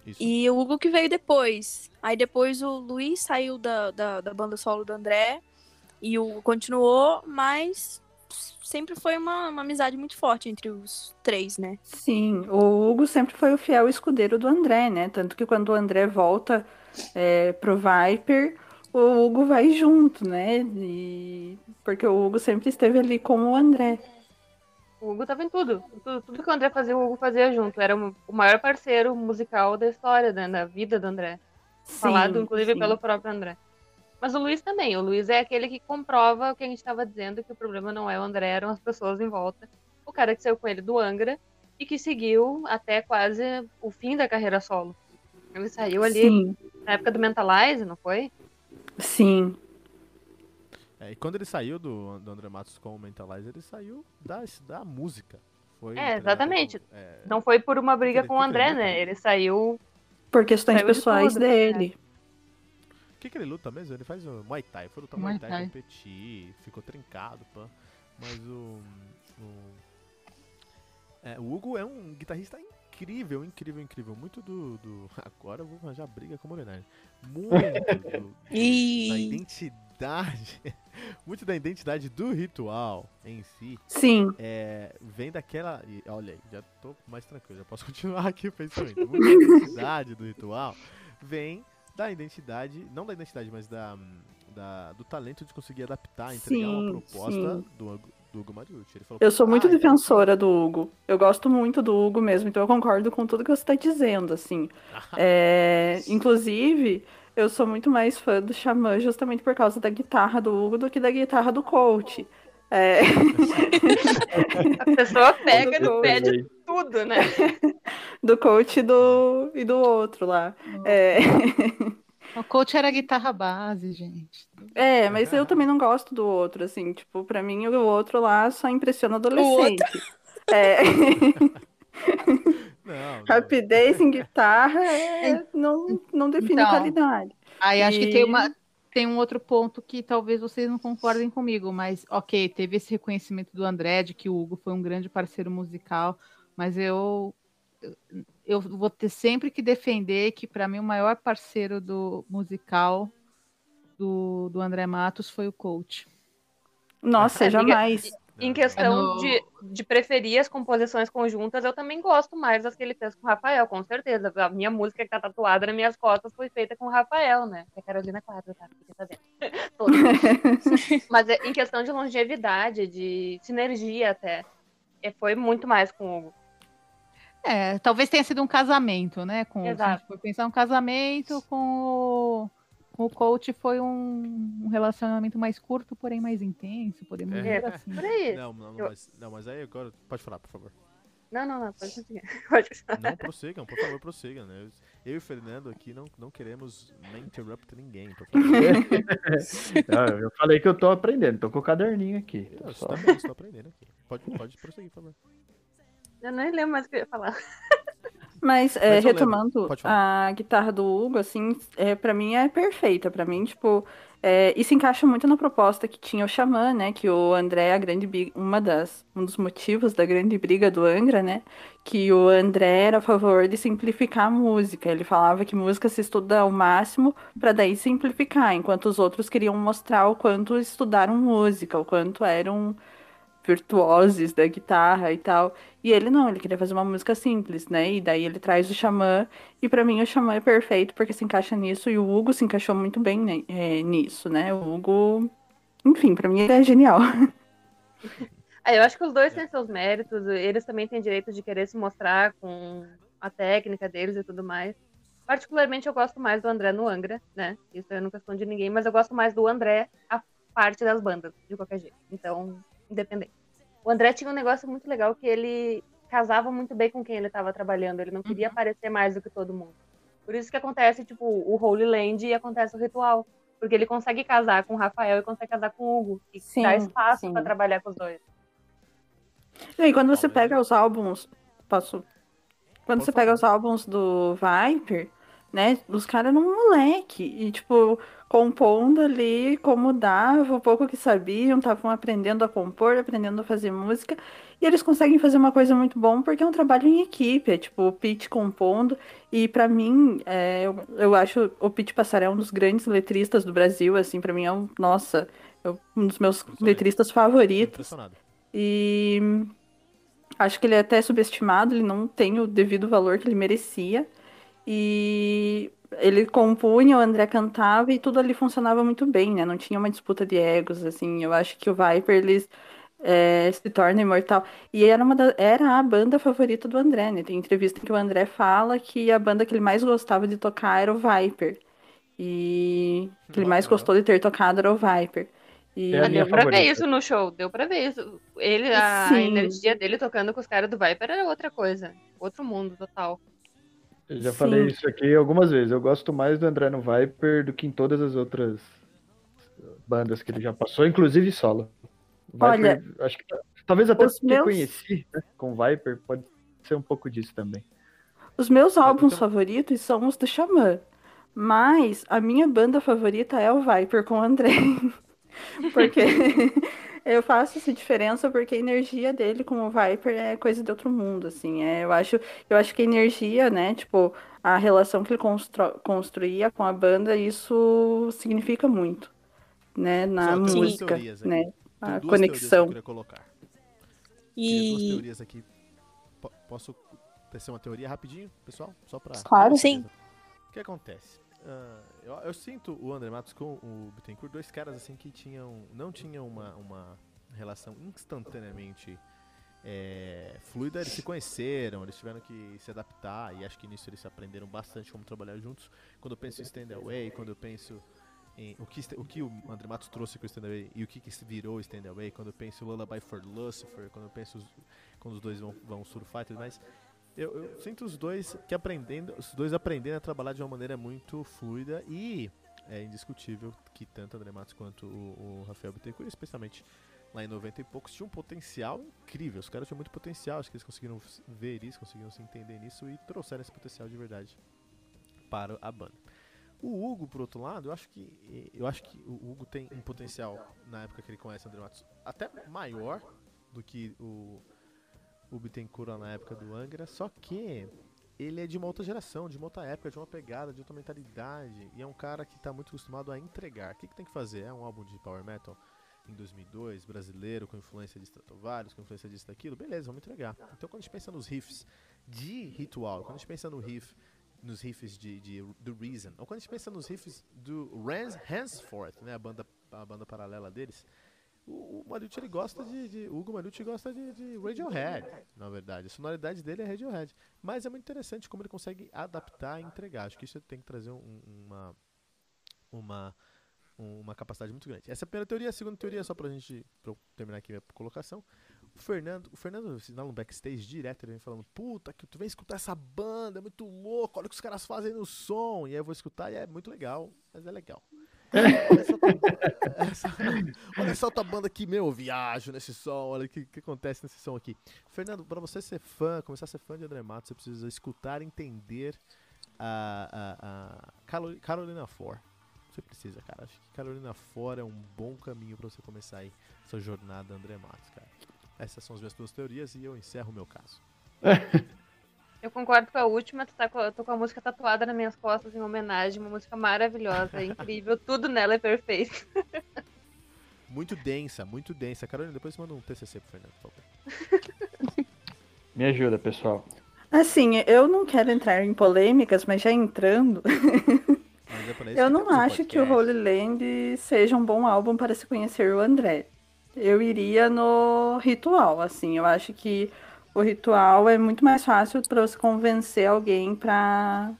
Isso. E o Hugo que veio depois. Aí depois o Luiz saiu da, da, da banda solo do André. E o Hugo continuou, mas sempre foi uma, uma, amizade muito forte entre os três, né?
Sim, o Hugo sempre foi o fiel escudeiro do André, né? Tanto que quando o André volta é, pro Viper, o Hugo vai junto, né? E... Porque o Hugo sempre esteve ali com o André.
O Hugo tava em tudo. tudo. Tudo, que o André fazia, o Hugo fazia junto. Era o maior parceiro musical da história, né, da vida do André. Sim, Falado, inclusive, sim. pelo próprio André. Mas o Luiz também. O Luiz é aquele que comprova o que a gente estava dizendo, que o problema não é o André, eram as pessoas em volta. O cara que saiu com ele do Angra e que seguiu até quase o fim da carreira solo. Ele saiu ali sim. na época do Mentalize, não foi?
Sim.
É, e quando ele saiu do, do André Matos com o Mentalizer, ele saiu da, da música.
Foi, é, exatamente. É... Não foi por uma briga com o André, né? Ele saiu.
Por questões saiu pessoais de dele.
O que, que ele luta mesmo? Ele faz o Muay Thai. Foi lutar Muay Thai, competir, ficou trincado, pã. Mas o. O, é, o Hugo é um guitarrista incrível, incrível, incrível. Muito do. do... Agora eu vou arranjar briga com o Molinari. Muito do, do, da identidade muito da identidade do ritual em si.
Sim.
É, vem daquela. Olha, já tô mais tranquilo, já posso continuar aqui o pensamento. Muito da identidade do ritual vem da identidade, não da identidade, mas da, da do talento de conseguir adaptar, entregar sim, uma proposta sim. do, do Hugo Mariucci. Falou,
eu sou muito ah, defensora do Hugo. Eu gosto muito do Hugo mesmo, então eu concordo com tudo que você está dizendo, assim. é, inclusive, eu sou muito mais fã do Xamã justamente por causa da guitarra do Hugo do que da guitarra do Coach. É...
A pessoa pega no pé de tudo, né?
Do coach e do, e do outro lá. É...
O coach era a guitarra base, gente.
É, mas eu também não gosto do outro, assim. Tipo, pra mim o outro lá só impressiona adolescente. É. Não, Rapidez em guitarra é, não, não define então, qualidade.
Aí acho que tem, uma, tem um outro ponto que talvez vocês não concordem comigo, mas ok, teve esse reconhecimento do André de que o Hugo foi um grande parceiro musical, mas eu eu vou ter sempre que defender que para mim o maior parceiro do musical do, do André Matos foi o coach.
Nossa, jamais.
Em questão é no... de, de preferir as composições conjuntas, eu também gosto mais das que ele fez com o Rafael, com certeza. A minha música que tá tatuada nas minhas costas foi feita com o Rafael, né? É Carolina Quadro, tá? Fiquei sabendo. Mas é, em questão de longevidade, de sinergia até, é, foi muito mais com o Hugo.
É, talvez tenha sido um casamento, né? Com,
Exato. Se a gente
for pensar um casamento com o com o coach foi um, um, relacionamento mais curto, porém mais intenso, podemos é. dizer assim.
Por aí.
Não, não, eu... mas, não, mas aí agora pode falar, por favor.
Não, não, não, pode seguir. Pode
não, prossigam, por favor, prossigam. Né? Eu e o Fernando aqui não, não queremos nem interrupt ninguém.
não, eu falei que eu tô aprendendo, tô com o caderninho aqui.
Eu só... também estou aprendendo aqui. Pode, pode prosseguir, por favor.
Eu nem lembro mais o que eu ia falar.
Mas, é, Mas retomando a guitarra do Hugo, assim, é, para mim é perfeita. para mim, tipo, é, isso encaixa muito na proposta que tinha o Xamã, né? Que o André, a grande uma das, um dos motivos da grande briga do Angra, né? Que o André era a favor de simplificar a música. Ele falava que música se estuda ao máximo para daí simplificar, enquanto os outros queriam mostrar o quanto estudaram música, o quanto eram virtuosos da guitarra e tal. E ele não, ele queria fazer uma música simples, né? E daí ele traz o Xamã. E para mim o Xamã é perfeito porque se encaixa nisso. E o Hugo se encaixou muito bem né, é, nisso, né? O Hugo. Enfim, para mim ele é genial.
Ah, eu acho que os dois têm seus méritos, eles também têm direito de querer se mostrar com a técnica deles e tudo mais. Particularmente eu gosto mais do André no Angra, né? Isso eu nunca escondi ninguém, mas eu gosto mais do André a parte das bandas, de qualquer jeito. Então, independente. O André tinha um negócio muito legal que ele casava muito bem com quem ele estava trabalhando. Ele não queria uhum. aparecer mais do que todo mundo. Por isso que acontece, tipo, o Holy Land e acontece o ritual. Porque ele consegue casar com o Rafael e consegue casar com o Hugo. E sim, dá espaço para trabalhar com os dois.
E quando você pega os álbuns. Posso. Quando você pega os álbuns do Viper, né? Os caras eram um moleque. E, tipo, compondo ali como dava, o pouco que sabiam, estavam aprendendo a compor, aprendendo a fazer música. E eles conseguem fazer uma coisa muito bom porque é um trabalho em equipe, é tipo o Pete compondo. E para mim, é, eu, eu acho o Pete Passaré um dos grandes letristas do Brasil, assim, para mim é um, nossa, é um dos meus letristas favoritos. E acho que ele é até subestimado, ele não tem o devido valor que ele merecia. E ele compunha, o André cantava e tudo ali funcionava muito bem, né? Não tinha uma disputa de egos, assim. Eu acho que o Viper, eles é, se torna imortal. E era, uma da, era a banda favorita do André, né? Tem entrevista em que o André fala que a banda que ele mais gostava de tocar era o Viper. E que ele mais gostou de ter tocado era o Viper.
E... É deu pra ver isso no show, deu pra ver isso. Ele, a, a energia dele tocando com os caras do Viper era outra coisa. Outro mundo total.
Eu já Sim. falei isso aqui algumas vezes. Eu gosto mais do André no Viper do que em todas as outras bandas que ele já passou, inclusive solo. Viper, Olha, acho que talvez até porque meus... conheci né, com Viper pode ser um pouco disso também.
Os meus álbuns então... favoritos são os do Xamã, mas a minha banda favorita é o Viper com o André. porque eu faço essa diferença porque a energia dele com o Viper é coisa de outro mundo, assim. É, eu, acho, eu acho que a energia, né, tipo, a relação que ele constru, construía com a banda, isso significa muito, né, na música, né, a conexão. Que eu colocar.
E... duas teorias aqui. P posso tecer uma teoria rapidinho, pessoal? Só pra...
Claro, sim.
O que acontece? Uh, eu, eu, sinto o André Matos com o Bittencourt dois caras assim que tinham não tinham uma, uma relação instantaneamente é, fluida. Eles se conheceram, eles tiveram que se adaptar e acho que nisso eles aprenderam bastante como trabalhar juntos. Quando eu penso em Stand Away, quando eu penso em o que, o que o André Matos trouxe com o Stand Away e o que, que virou o Stand Away, quando eu penso Lullaby for Lucifer, quando eu penso quando os dois vão, vão surfar e tudo mais eu, eu, sinto os dois que aprendendo, os dois aprendendo a trabalhar de uma maneira muito fluida e é indiscutível que tanto André Matos quanto o, o Rafael Bittencourt, especialmente lá em 90 e poucos, tinham um potencial incrível. Os caras tinham muito potencial, acho que eles conseguiram ver isso, conseguiram se entender nisso e trouxeram esse potencial de verdade para a banda. O Hugo, por outro lado, eu acho que eu acho que o Hugo tem um potencial na época que ele conhece André Matos até maior do que o o Bittencourt na época do Angra, só que ele é de uma outra geração, de uma outra época, de uma pegada, de outra mentalidade, e é um cara que está muito acostumado a entregar. O que, que tem que fazer? É um álbum de power metal em 2002, brasileiro, com influência de Stratovarius, com influência disso daquilo, beleza, vamos entregar. Então quando a gente pensa nos riffs de ritual, quando a gente pensa no riff nos riffs de, de The Reason, ou quando a gente pensa nos riffs do Rans Henceforth, né, a banda a banda paralela deles, o, o ele gosta de, de Hugo Marucci gosta de, de, Radiohead, na verdade. A sonoridade dele é Radiohead. Mas é muito interessante como ele consegue adaptar e entregar. Acho que isso tem que trazer um, uma, uma, uma capacidade muito grande. Essa é a primeira teoria. A segunda teoria, só pra gente pra terminar aqui a colocação. O Fernando, o Fernando, sinal no backstage direto, ele vem falando: Puta, que tu vem escutar essa banda, é muito louco, olha o que os caras fazem no som. E aí eu vou escutar e é muito legal, mas é legal. Olha, olha essa outra banda aqui, meu, viajo nesse som, olha o que, que acontece nesse som aqui. Fernando, para você ser fã, começar a ser fã de André Matos, você precisa escutar, entender a, a, a Carolina For. Você precisa, cara. Acho que Carolina For é um bom caminho para você começar aí sua jornada André Matos, cara. Essas são as minhas duas teorias e eu encerro o meu caso.
Eu concordo com a última, tu tá com, eu tô com a música tatuada nas minhas costas em homenagem, uma música maravilhosa, incrível, tudo nela é perfeito.
Muito densa, muito densa. Carolina, depois manda um TCC pro Fernando, por favor.
Me ajuda, pessoal.
Assim, eu não quero entrar em polêmicas, mas já entrando. eu não acho que o Holy Land seja um bom álbum para se conhecer o André. eu iria no ritual, assim. Eu acho que o ritual é muito mais fácil para você convencer alguém para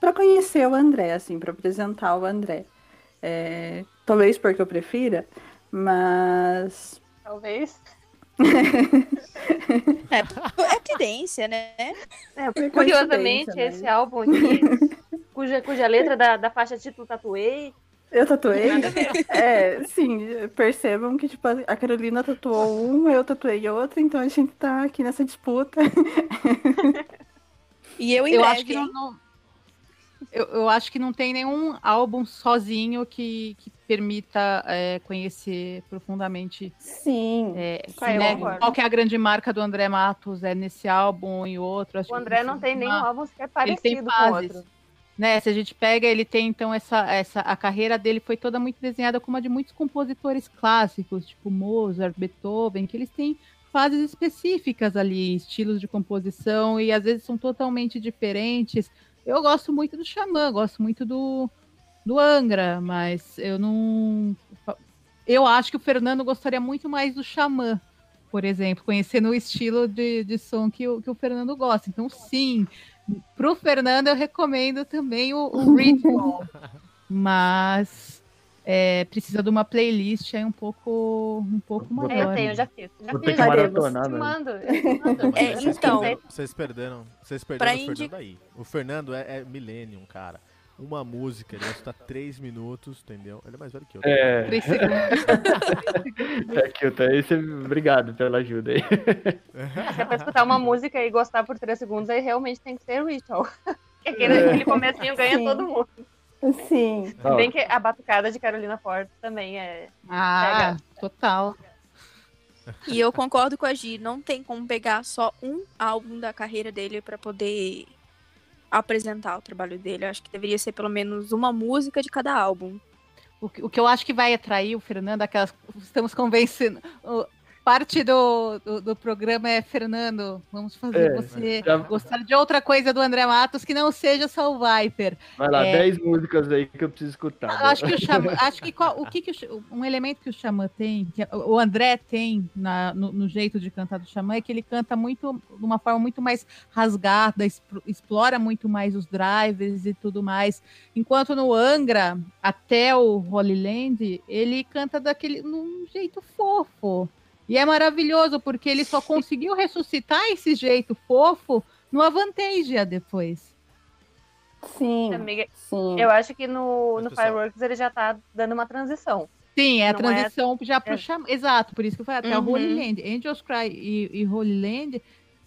para conhecer o André, assim, para apresentar o André. É, talvez porque eu prefira, mas
talvez
é, é tendência, né?
É, curiosamente, né? esse álbum aqui, cuja, cuja letra da, da faixa título tatuei.
Eu tatuei? É, sim, percebam que tipo, a Carolina tatuou um, eu tatuei outro, então a gente tá aqui nessa disputa.
E eu em
eu acho que não, não eu, eu, acho que não tem nenhum álbum sozinho que, que permita é, conhecer profundamente.
Sim.
É, né, qual que é a grande marca do André Matos é nesse álbum e outro.
o André não tem nenhum álbum sequer parecido ele tem com outro.
Né, se a gente pega, ele tem então essa, essa a carreira dele foi toda muito desenhada como a de muitos compositores clássicos, tipo Mozart, Beethoven, que eles têm fases específicas ali, estilos de composição e às vezes são totalmente diferentes. Eu gosto muito do Xamã, gosto muito do, do Angra, mas eu não. Eu acho que o Fernando gostaria muito mais do Xamã, por exemplo, conhecendo o estilo de, de som que o, que o Fernando gosta. Então, sim, pro Fernando eu recomendo também o, o Ritual. mas é, precisa de uma playlist aí um pouco, um pouco maior.
É, eu tenho, já fiz. Já
Vou
fiz.
ter que maratonar,
né? Mando.
É,
vocês
então,
perderam, vocês perderam, vocês perderam o Fernando aí. O Fernando é, é Millennium, cara uma música, ele vai escutar três minutos, entendeu? Ele é mais velho que eu.
É.
Três segundos.
é que eu tenho. Obrigado pela ajuda aí.
Se é pra escutar uma música e gostar por três segundos, aí realmente tem que ser Ritual. Aquele, é. aquele comecinho ganha Sim. todo mundo.
Sim.
Se bem que a batucada de Carolina Ford também é.
Ah, pega. total.
E eu concordo com a Gi, não tem como pegar só um álbum da carreira dele para poder apresentar o trabalho dele. Eu acho que deveria ser pelo menos uma música de cada álbum.
O que, o que eu acho que vai atrair o Fernando, aquelas. Estamos convencendo parte do, do, do, programa é Fernando, vamos fazer é, você já... gostar de outra coisa do André Matos que não seja só o Viper.
Vai lá, 10 é... músicas aí que eu preciso escutar.
Acho que o Xamã, acho que qual, o que, que o, um elemento que o Xamã tem, que o André tem na, no, no, jeito de cantar do Xamã é que ele canta muito de uma forma muito mais rasgada, explora muito mais os drivers e tudo mais. Enquanto no Angra, até o Holy Land, ele canta daquele num jeito fofo. E é maravilhoso porque ele só conseguiu ressuscitar esse jeito fofo no Avantasia depois.
Sim,
Amiga,
sim.
Eu acho que no, no Fireworks ele já tá dando uma transição.
Sim, é a Não é transição é... já pro é... cham... Exato, por isso que eu falei, até uhum. o Holy Land. Angels Cry e, e Holy Land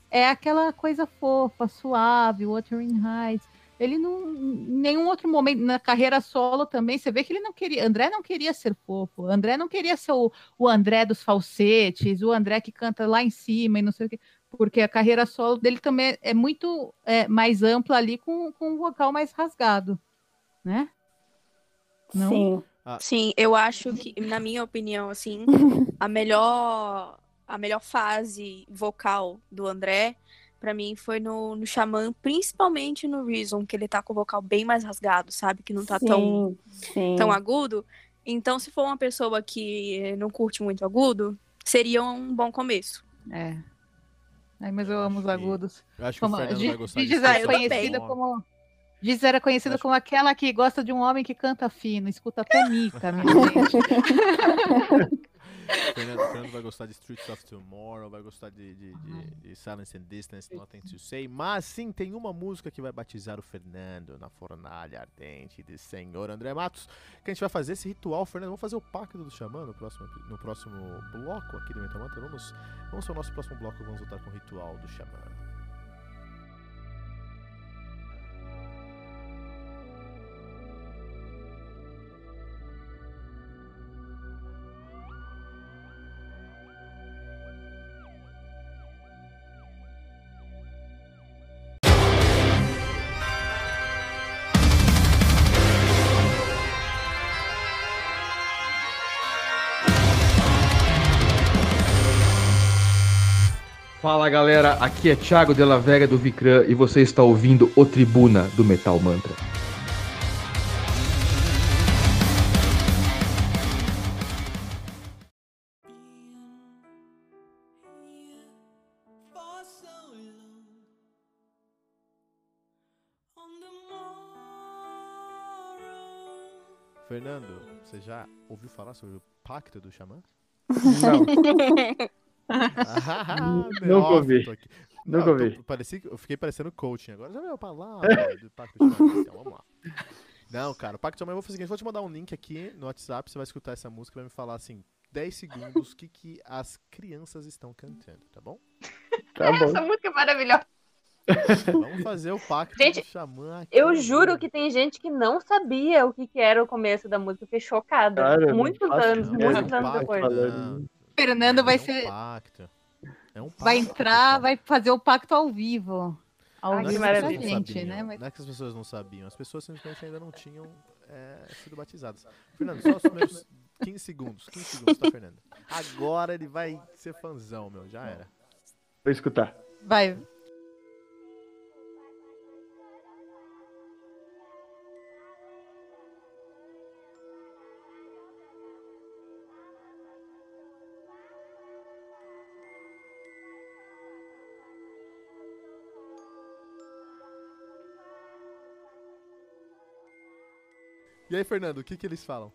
é aquela coisa fofa, suave, Wuthering Heights ele não. Em nenhum outro momento, na carreira solo também, você vê que ele não queria. André não queria ser fofo. André não queria ser o, o André dos falsetes, o André que canta lá em cima e não sei o quê. Porque a carreira solo dele também é muito é, mais ampla ali, com, com um vocal mais rasgado. Né?
Não? Sim.
Ah. Sim, eu acho que, na minha opinião, assim, a melhor, a melhor fase vocal do André para mim foi no, no Xamã, principalmente no Reason, que ele tá com o vocal bem mais rasgado, sabe? Que não tá
sim,
tão,
sim.
tão agudo. Então, se for uma pessoa que não curte muito agudo, seria um bom começo.
É. Ai, mas eu amo os agudos.
Eu acho que como, o Fernando vai gostar
disso. Era conhecida como Diz era conhecida acho... como aquela que gosta de um homem que canta fino, escuta até mica, minha gente.
Fernando, Fernando vai gostar de Streets of Tomorrow, vai gostar de, de, de, de, Silence and Distance, Nothing to Say. Mas sim, tem uma música que vai batizar o Fernando na fornalha ardente de Senhor André Matos. Que a gente vai fazer esse ritual, Fernando. Vamos fazer o pacto do Xamã no próximo, no próximo bloco aqui do Mental Mantra. Vamos, vamos ao nosso próximo bloco, vamos voltar com o ritual do Xamã.
Fala galera, aqui é Thiago Della Vega do Vicran e você está ouvindo o Tribuna do Metal Mantra.
Fernando, você já ouviu falar sobre o Pacto do Xamã?
Não.
Ah,
Nunca ouvi. Nunca
Não,
ouvi.
tô- eu fiquei parecendo coaching agora. Já viu a palavra do Pacto Xamã? Então, vamos lá. Não, cara, o Pacto do Xamã eu vou fazer o seguinte, vou te mandar um link aqui no WhatsApp, você vai escutar essa música e vai me falar assim, 10 segundos, o que, que as crianças estão cantando, tá bom?
tá bom.
Essa música é maravilhosa.
Vamos fazer o Pacto
Gente,
do Xamã aqui.
Eu juro que tem gente que não sabia o que, que era o começo da música. Eu Fiquei chocada.
Cara,
muitos anos, muitos anos depois.
falando.
Fernando vai
é um
ser.
Pacto. É um pacto.
Vai entrar, vai fazer o pacto ao vivo. Ao
é
que
vivo pra
pessoas
maravilha.
não
gente,
sabiam,
né? Mas-
Não é que as pessoas não sabiam, as pessoas simplesmente ainda não tinham é, sido batizadas. Fernando, só os primeiros 15 segundos. 15 segundos, tá, Fernando? Agora ele vai ser fanzão, meu. Já era.
Vou escutar.
Vai.
Aí, Fernando, o que, que eles falam?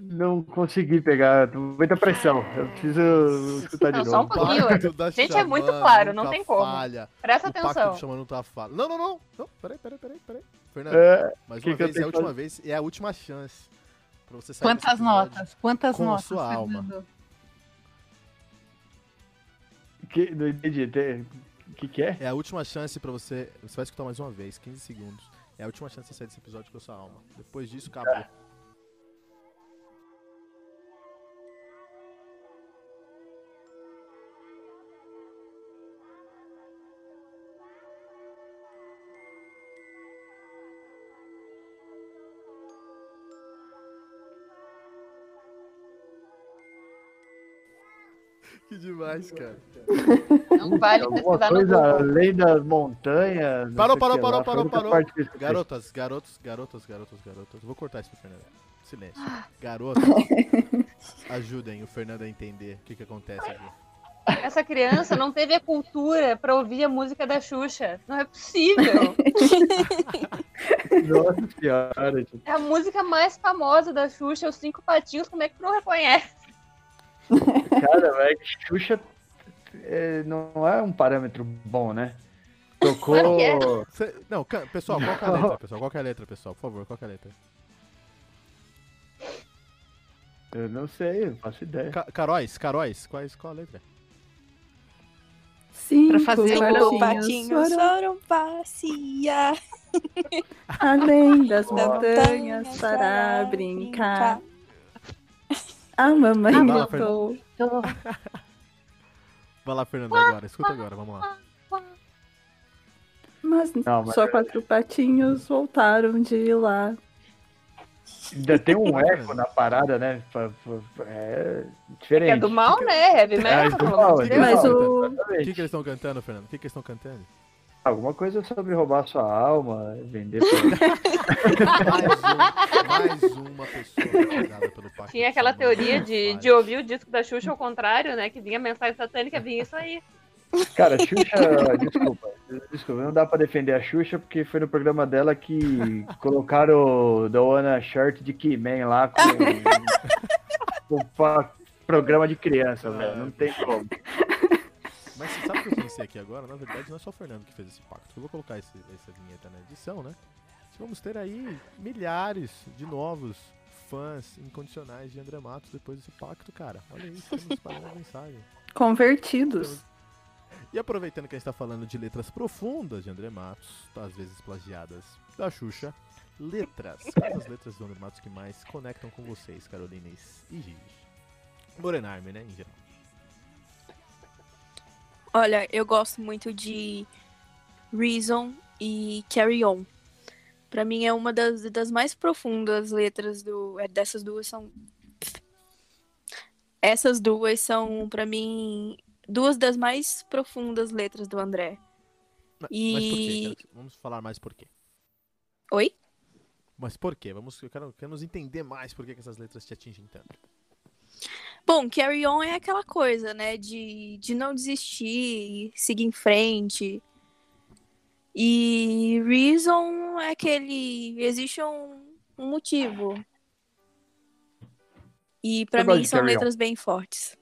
Não consegui pegar, muita pressão. Eu preciso escutar de
Não, só um
novo.
pouquinho.
Pacto
Gente, é muito claro, não
nunca
tem como.
Falha.
Presta
o Pacto
atenção.
do Xamã não tá falha. Não, não, não. não. Peraí, peraí, peraí, peraí. Fernando,
É,
mais
que
uma
que
vez, é a
que
última
fazer?
vez é a última chance pra você sair
Quantas notas? Quantas
com
notas?
sua alma.
Fernando?
que, não entendi. O que, que é?
É a última chance pra você. Você vai escutar mais uma vez, 15 segundos. É a última chance de sair desse episódio com a sua alma. Depois disso, acabou. Que demais, cara.
Não vale no
coisa
Google.
além das montanhas.
Parou, parou, parou, parou, parou. Garotas, garotos, garotas, garotas, garotas. Vou cortar isso pro Fernando. Silêncio. Garotas, ajudem o Fernando a entender o que, que acontece aqui.
Essa criança não teve a cultura pra ouvir a música da Xuxa. Não é possível.
Nossa senhora.
É a música mais famosa da Xuxa, Os Cinco Patinhos. Como é que tu não reconhece?
Cara, é que Xuxa não é um parâmetro bom, né? Tocou.
É.
Cê- não, can- pessoal, qual que é a letra, pessoal? Qual que é a letra, pessoal? Por favor, qual que é a letra?
Eu não sei, eu não faço ideia.
Ca Caróis, Caróis, quais, qual a letra?
Cinco
Pra fazer o
patinhos
Patinhos
foram
passear.
além das
da
montanhas
montanha
para brincar. A mamãe
Ah, vai lá, Fernando, agora. Escuta agora, vamos lá.
Mas,
Não, mas
só
é-
quatro patinhos voltaram de lá.
Ainda tem um eco na parada, né? É diferente.
É do mal, né? Heavy
É,
metal,
do
pelo
mal, é do
Deus.
Mas
mal,
o-
O que, que eles estão cantando, Fernando? O que, que eles estão cantando?
Alguma coisa sobre roubar sua alma, vender pra...
Mais, um, mais uma pessoa pelo
Tinha aquela teoria de, de ouvir o disco da Xuxa ao contrário, né? Que vinha mensagem satânica, vinha isso aí.
Cara, Xuxa, desculpa, desculpa, não dá pra defender a Xuxa porque foi no programa dela que colocaram o Doana Shirt de He-Man lá com, programa de criança, velho, não tem como.
Mas você sabe o que eu pensei aqui agora? Na verdade, não é só o Fernando que fez esse pacto. Eu vou colocar esse, essa vinheta na edição, né? Vamos ter aí milhares de novos fãs incondicionais de André Matos depois desse pacto, cara. Olha isso, estamos espalhando a mensagem.
Convertidos.
E aproveitando que a gente tá falando de letras profundas de André Matos, às vezes plagiadas da Xuxa, letras. Quais as letras do André Matos que mais conectam com vocês, Carolines e Gigi? Morenarme, né, em geral.
Olha, eu gosto muito de Reason e Carry On. Pra mim é uma das, das mais profundas letras do. é, Dessas duas são. Essas duas são, pra mim, duas das mais profundas letras do André.
Mas,
E-
mas por quê? Quero- Vamos falar mais por quê.
Oi?
Mas por quê? Vamos, eu quero, queremos entender mais por que, que essas letras te atingem tanto.
Bom, Carry On é aquela coisa, né? De, de não desistir, seguir em frente. E Reason é aquele. Existe um, um motivo E para mim são letras bem fortes.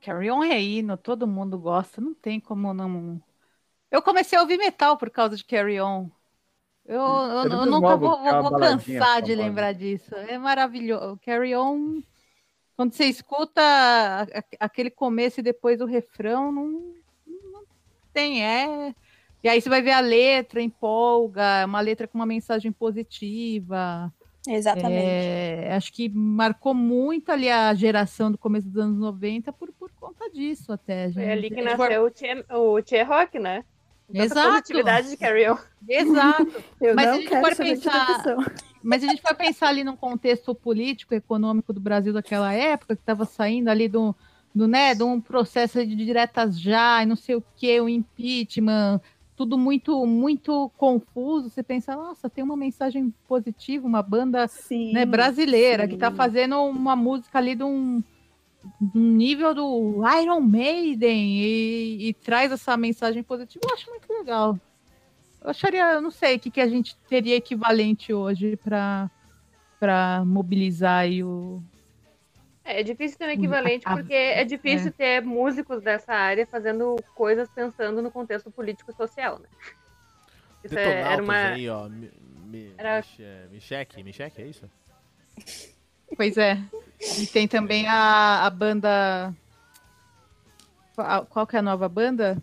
Carry On é hino, todo mundo gosta, não tem como não. Eu comecei a ouvir metal por causa de Carry On. Eu, eu, eu nunca vou, vou, vou cansar de lembrar disso. É maravilhoso. Carry On, quando você escuta aquele começo e depois o refrão, não, não tem. É. E aí você vai ver a letra, empolga, é uma letra com uma mensagem positiva.
Exatamente.
É, acho que marcou muito ali a geração do começo dos anos 90 por, por conta disso até. Gente.
Foi ali que nasceu o Tchê, o tchê Rock, né? Exato. de Carry On.
Exato.
Eu
mas a gente for pensar, mas a gente vai pensar ali num contexto político, econômico do Brasil daquela época, que estava saindo ali do, do, né, de um processo de diretas já, e não sei o que, o impeachment, tudo muito muito confuso. Você pensa, nossa, tem uma mensagem positiva, uma banda sim, né, brasileira sim. que está fazendo uma música ali de um nível do Iron Maiden e, e, traz essa mensagem positiva. Eu acho muito legal. Eu acharia, eu não sei, o que, que a gente teria equivalente hoje para para mobilizar o,
é, é difícil ter um equivalente, porque é difícil é. ter músicos dessa área fazendo coisas pensando no contexto político e social, né?
Isso é, era uma... aí, ó. Mi, mi, era... Micheque, Micheque, é isso?
Pois é. E tem também a, a banda... Qual que é a nova banda?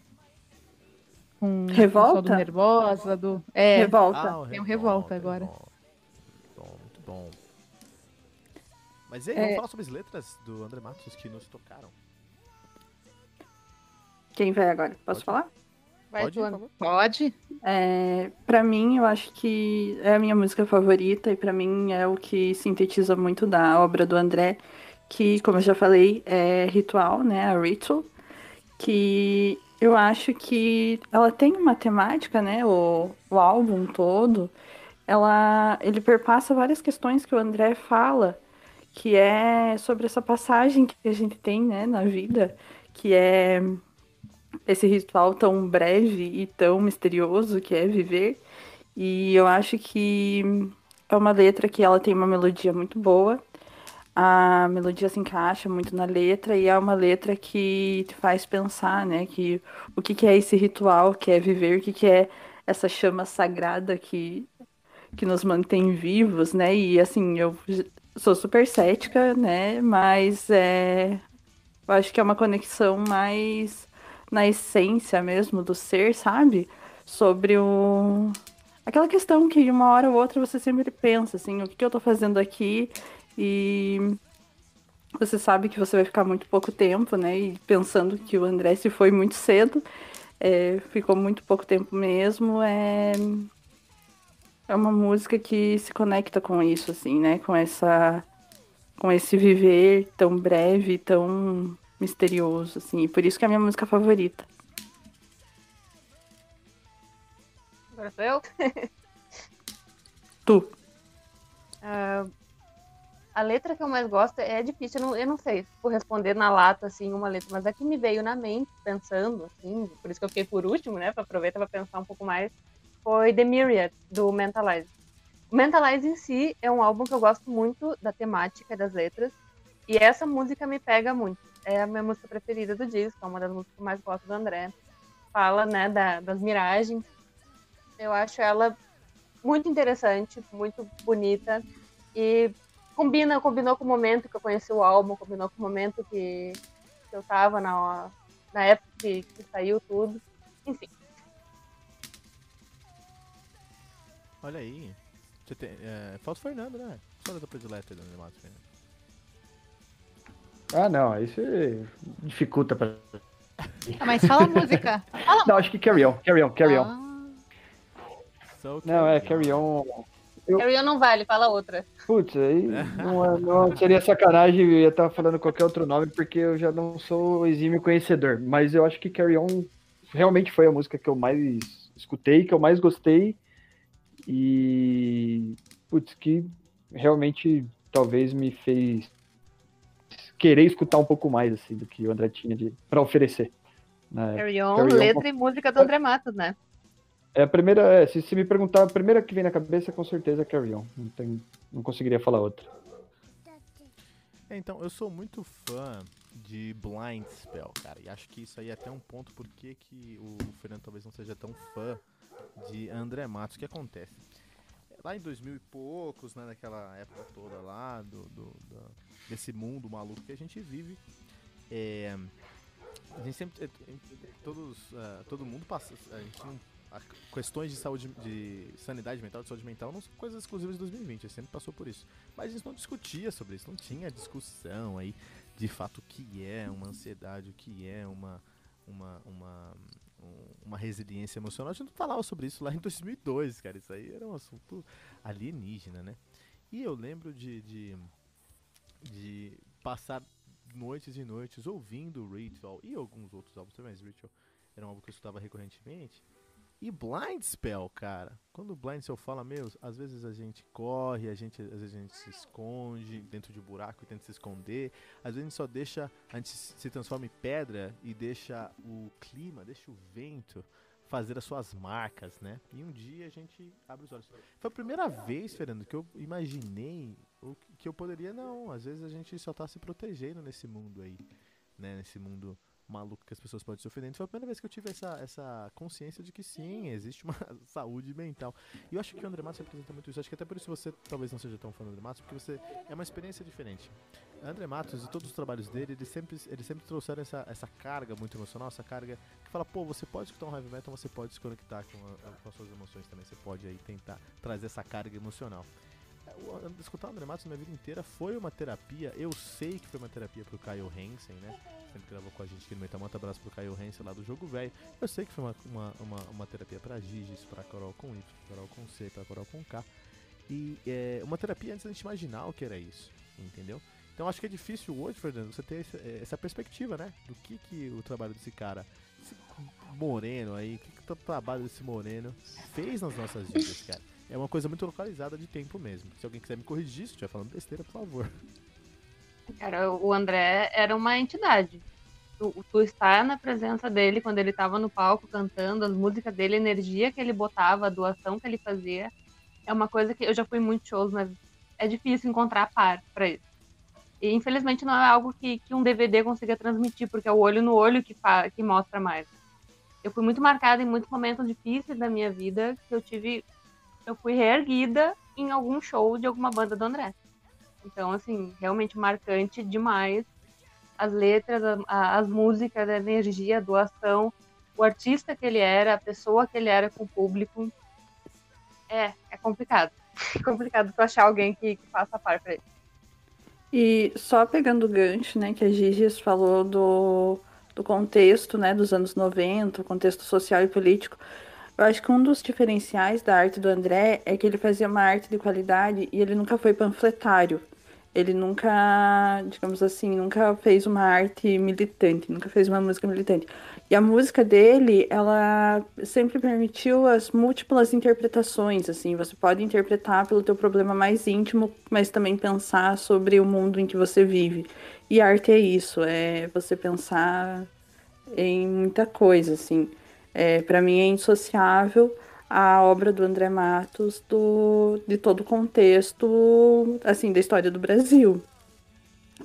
Com Revolta?
do Nervosa, do... É,
Revolta.
Ah, tem um Revolta agora. Revolta.
Mas aí, é... vamos falar sobre as letras do André Matos que nos tocaram.
Quem vai agora? Posso Pode? falar?
Vai, Pode, por Pode.
É, para mim, eu acho que é a minha música favorita e para mim é o que sintetiza muito da obra do André, que, como eu já falei, é ritual, né? A Ritual, que eu acho que ela tem uma temática, né? O, o álbum todo, ela, ele perpassa várias questões que o André fala que é sobre essa passagem que a gente tem né, na vida, que é esse ritual tão breve e tão misterioso que é viver. E eu acho que é uma letra que ela tem uma melodia muito boa. A melodia se encaixa muito na letra e é uma letra que te faz pensar, né, que o que, que é esse ritual, que é viver, o que, que é essa chama sagrada que que nos mantém vivos, né? E assim, eu sou super cética, né? Mas é, eu acho que é uma conexão mais na essência mesmo do ser, sabe? Sobre o. Aquela questão que de uma hora ou outra você sempre pensa, assim, o que, que eu tô fazendo aqui? E você sabe que você vai ficar muito pouco tempo, né? E pensando que o André se foi muito cedo, é, ficou muito pouco tempo mesmo, é, é uma música que se conecta com isso, assim, né? Com essa. Com esse viver tão breve, tão misterioso, assim. E por isso que é a minha música favorita.
Agora sou eu?
tu.
Uh, a letra que eu mais gosto é difícil, eu não, eu não sei por responder na lata, assim, uma letra, mas é que me veio na mente, pensando, assim, por isso que eu fiquei por último, né, pra aproveitar pra pensar um pouco mais, foi The Myriad, do Mentalize. O Mentalize em si é um álbum que eu gosto muito da temática das letras, e essa música me pega muito. É a minha música preferida do disco, é uma das músicas que eu mais gosto do André. Fala, né, da, das miragens. Eu acho ela muito interessante, muito bonita, e combina, combinou com o momento que eu conheci o álbum, combinou com o momento que, que eu tava na, na época que, que saiu tudo. Enfim,
Olha aí. Você tem, é, falta o Fernando, né? Só da predileta do animado, Fernando.
Ah, não, aí você dificulta pra.
Ah, mas fala a música. Fala.
Não, acho que Carry On, Carry On, Carry On. Ah. So não, é Carry On.
Eu... Carry On não vale, fala outra.
Putz, aí não, é, não, seria sacanagem eu ia estar falando qualquer outro nome porque eu já não sou exímio conhecedor. Mas eu acho que Carry On realmente foi a música que eu mais escutei, que eu mais gostei e, putz, que realmente talvez me fez querer escutar um pouco mais, assim, do que o André tinha de, pra oferecer.
Né? Carry On, letra e música do André Matos, né?
É a primeira, é, se, se me perguntar, a primeira que vem na cabeça com certeza é Carry On. Não, tem, não conseguiria falar outra.
É, então, eu sou muito fã de Blind Spell, cara. E acho que isso aí é até um ponto porque que o Fernando talvez não seja tão fã de André Matos. O que acontece? Lá em 2000 e poucos, né, naquela época toda lá, do, do, do desse mundo maluco que a gente vive, é, a gente sempre, é, todos, uh, todo mundo passa, a gente não questões de saúde, de sanidade mental, de saúde mental, não são coisas exclusivas de 2020, a gente sempre passou por isso. Mas a gente não discutia sobre isso, não tinha discussão aí de fato o que é uma ansiedade, o que é uma, uma, uma, uma resiliência emocional. A gente não falava sobre isso lá em 2002, cara. Isso aí era um assunto alienígena, né? E eu lembro de, de, de passar noites e noites ouvindo Ritual e alguns outros álbuns também, mas Ritual era um álbum que eu escutava recorrentemente. E Blind Spell, cara. Quando Blind Spell fala, meu, às vezes a gente corre, a gente, às vezes a gente se esconde dentro de um buraco e tenta se esconder. Às vezes a gente só deixa, a gente se transforma em pedra e deixa o clima, deixa o vento fazer as suas marcas, né? E um dia a gente abre os olhos. Foi a primeira vez, Fernando, que eu imaginei o que eu poderia não. Às vezes a gente só tá se protegendo nesse mundo aí, né? Nesse mundo maluco que as pessoas podem se ofender. Foi a primeira vez que eu tive essa, essa consciência de que sim, existe uma saúde mental. E eu acho que o André Matos representa muito isso. Acho que até por isso você talvez não seja tão fã do André Matos, porque você é uma experiência diferente. André Matos e todos os trabalhos dele, eles sempre, eles sempre trouxeram essa, essa carga muito emocional, essa carga que fala, pô, você pode escutar um heavy metal, você pode se conectar com, a, com as suas emoções também, você pode aí tentar trazer essa carga emocional escutar o André Matos minha vida inteira foi uma terapia. Eu sei que foi uma terapia pro Kyle Hansen, né? Sempre gravou com a gente aqui no Metamanta. Abraço pro Kyle Hansen lá do Jogo Velho. Eu sei que foi uma, uma, uma, uma terapia pra Gigis, pra Carol com Y, pra Carol com C, pra Carol com K. E é, uma terapia antes da gente imaginar o que era isso, entendeu? Então acho que é difícil hoje, Fernando, você ter essa, essa perspectiva, né? Do que, que o trabalho desse cara, esse moreno aí, o que, que o trabalho desse moreno fez nas nossas vidas, cara é uma coisa muito localizada de tempo mesmo. Se alguém quiser me corrigir, se estiver falando besteira, por favor.
Cara, o André era uma entidade. Tu, tu estar na presença dele quando ele estava no palco cantando, as músicas dele, a energia que ele botava, a doação que ele fazia, é uma coisa que eu já fui em muitos shows, mas é difícil encontrar par para isso. E infelizmente não é algo que, que um DVD consiga transmitir, porque é o olho no olho que, que mostra mais. Eu fui muito marcada em muitos momentos difíceis da minha vida que eu tive eu fui reerguida em algum show de alguma banda do André. Então, assim, realmente marcante demais. As letras, a, as músicas, a energia, a doação, o artista que ele era, a pessoa que ele era com o público. É, é complicado. É complicado tu achar alguém que, que faça par pra ele.
E só pegando o gancho, né, que a Gigi falou do, do contexto, né, dos anos 90, o contexto social e político, eu acho que um dos diferenciais da arte do André é que ele fazia uma arte de qualidade e ele nunca foi panfletário. Ele nunca, digamos assim, nunca fez uma arte militante, nunca fez uma música militante. E a música dele, ela sempre permitiu as múltiplas interpretações, assim, você pode interpretar pelo teu problema mais íntimo, mas também pensar sobre o mundo em que você vive. E arte é isso, é você pensar em muita coisa, assim. É, para mim é indissociável a obra do André Matos do, de todo o contexto assim da história do Brasil.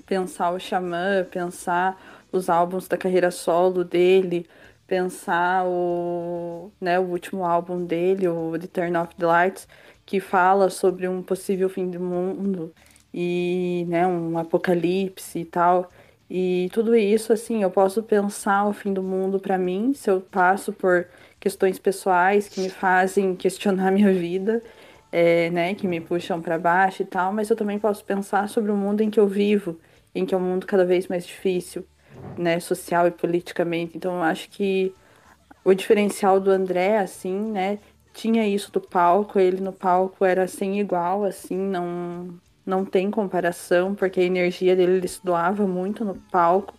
Pensar o Xamã, pensar os álbuns da carreira solo dele, pensar o, né, o último álbum dele, o The Turn Off the Lights, que fala sobre um possível fim do mundo e né, um apocalipse e tal. E tudo isso, assim, eu posso pensar o fim do mundo para mim, se eu passo por questões pessoais que me fazem questionar minha vida, é, né, que me puxam para baixo e tal, mas eu também posso pensar sobre o mundo em que eu vivo, em que é um mundo cada vez mais difícil, né, social e politicamente. Então, eu acho que o diferencial do André, assim, né, tinha isso do palco, ele no palco era sem igual, assim, não não tem comparação, porque a energia dele ele se doava muito no palco.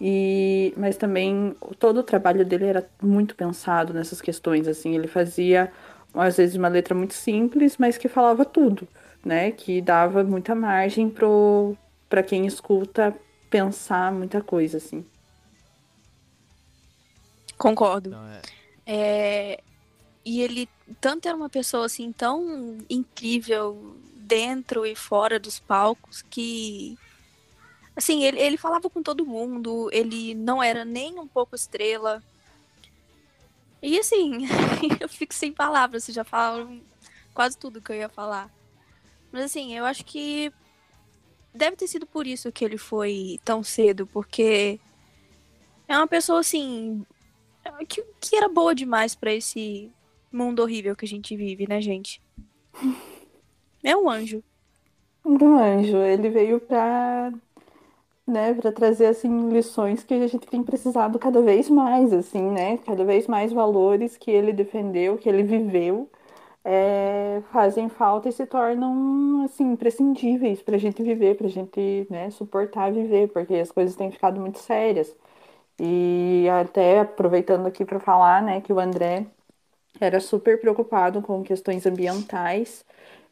E mas também todo o trabalho dele era muito pensado nessas questões assim, ele fazia às vezes uma letra muito simples, mas que falava tudo, né? Que dava muita margem pro para quem escuta pensar muita coisa assim.
Concordo. É... É... e ele tanto era uma pessoa assim tão incrível dentro e fora dos palcos que assim, ele, ele falava com todo mundo, ele não era nem um pouco estrela. E assim, eu fico sem palavras, vocês já falaram quase tudo que eu ia falar. Mas assim, eu acho que deve ter sido por isso que ele foi tão cedo, porque é uma pessoa assim que, que era boa demais para esse mundo horrível que a gente vive, né, gente? É um anjo.
Um anjo. Ele veio pra, né, para trazer assim lições que a gente tem precisado cada vez mais, assim, né? Cada vez mais valores que ele defendeu, que ele viveu é, fazem falta e se tornam assim imprescindíveis para a gente viver, para a gente né, suportar viver, porque as coisas têm ficado muito sérias. E até aproveitando aqui para falar, né, que o André era super preocupado com questões ambientais.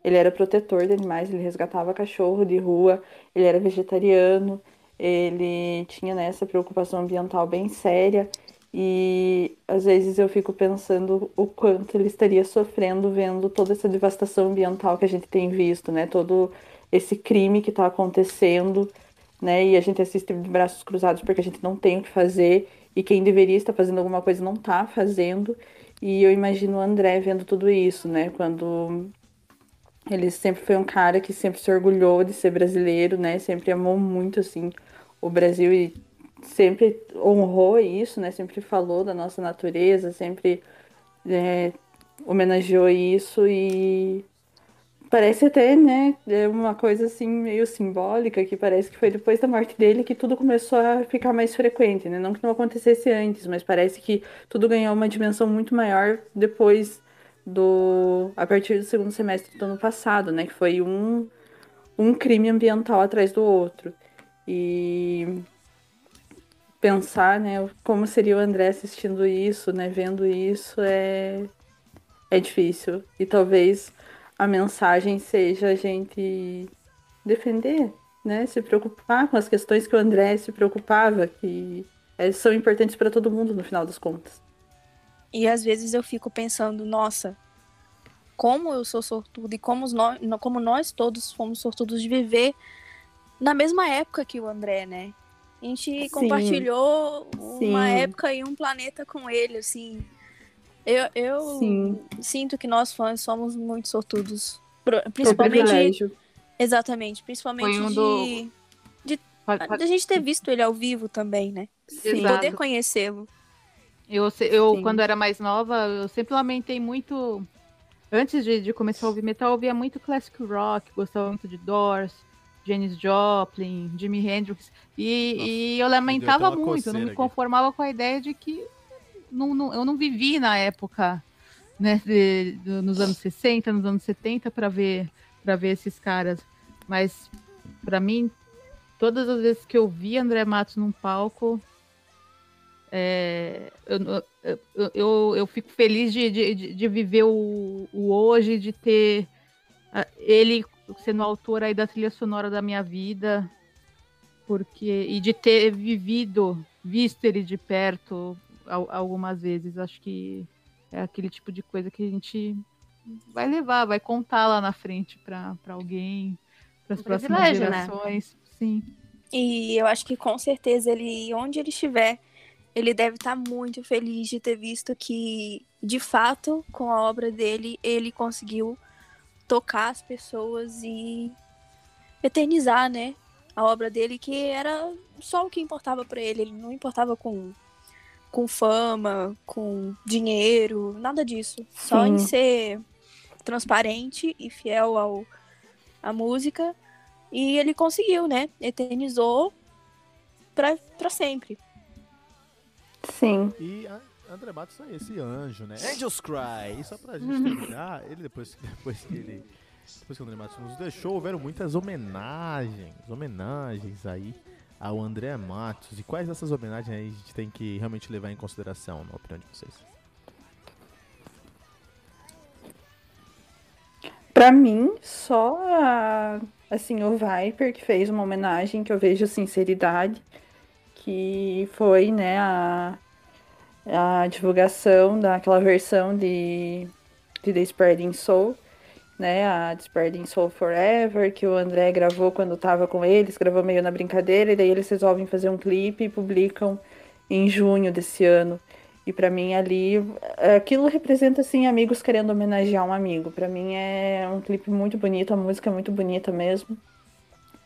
Ele era protetor de animais, ele resgatava cachorro de rua, ele era vegetariano, ele tinha né, essa preocupação ambiental bem séria. E às vezes eu fico pensando o quanto ele estaria sofrendo vendo toda essa devastação ambiental que a gente tem visto, né? Todo esse crime que está acontecendo, né? E a gente assiste de braços cruzados porque a gente não tem o que fazer e quem deveria estar fazendo alguma coisa não está fazendo. E eu imagino o André vendo tudo isso, né? Quando ele sempre foi um cara que sempre se orgulhou de ser brasileiro, né? Sempre amou muito assim o Brasil e sempre honrou isso, né? Sempre falou da nossa natureza, sempre é, homenageou isso e parece até, né, é uma coisa assim meio simbólica que parece que foi depois da morte dele que tudo começou a ficar mais frequente, né? Não que não acontecesse antes, mas parece que tudo ganhou uma dimensão muito maior depois do a partir do segundo semestre do ano passado, né, que foi um um crime ambiental atrás do outro. E pensar, né, como seria o André assistindo isso, né, vendo isso, é, é difícil. E talvez a mensagem seja a gente defender, né, se preocupar com as questões que o André se preocupava, que é, são importantes para todo mundo no final das contas.
E às vezes eu fico pensando, nossa, como eu sou sortudo e como nós, como nós todos fomos sortudos de viver na mesma época que o André, né? A gente Sim. compartilhou Sim. uma época e um planeta com ele, assim. Eu, eu sinto que nós fãs somos muito sortudos. Principalmente. Exatamente. Principalmente um de, do... de, de, a gente ter visto ele ao vivo também, né? Sim. Poder conhecê-lo.
Eu, eu quando era mais nova, eu sempre lamentei muito. Antes de, de começar a ouvir metal, eu ouvia muito classic rock, gostava muito de Doors. Janis Joplin, Jimi Hendrix. E, e eu lamentava muito, eu não me conformava aqui. com a ideia de que não, não, eu não vivi na época, né, de, de, nos anos 60, nos anos 70 para ver para ver esses caras. Mas para mim, todas as vezes que eu vi André Matos num palco, é, eu, eu, eu, eu, fico feliz de, de, de viver o, o hoje, de ter ele sendo autor aí da trilha sonora da minha vida, porque e de ter vivido, visto ele de perto algumas vezes, acho que é aquele tipo de coisa que a gente vai levar, vai contar lá na frente para alguém, para as próximas né? gerações, né? sim.
E eu acho que com certeza ele, onde ele estiver, ele deve estar tá muito feliz de ter visto que, de fato, com a obra dele, ele conseguiu tocar as pessoas e eternizar, né? A obra dele, que era só o que importava para ele. Ele não importava com, com fama, com dinheiro, nada disso. Só em ser transparente e fiel ao, à música. E ele conseguiu, né? Eternizou pra sempre.
Sim.
E André Matos é esse anjo, né? Angels Cry. E só pra gente terminar, ele depois, depois que ele. Depois que o André Matos nos deixou, houveram muitas homenagens. Homenagens aí ao André Matos. E quais dessas homenagens aí a gente tem que realmente levar em consideração, na opinião de vocês?
Pra mim, só a, assim, o Viper que fez uma homenagem que eu vejo sinceridade, que foi, né, a a divulgação daquela versão de, de The Spreading Soul, né? A Spreading Soul Forever, que o André gravou quando estava com eles, gravou meio na brincadeira, e daí eles resolvem fazer um clipe e publicam em junho desse ano. E para mim ali, aquilo representa assim amigos querendo homenagear um amigo. Para mim é um clipe muito bonito, a música é muito bonita mesmo.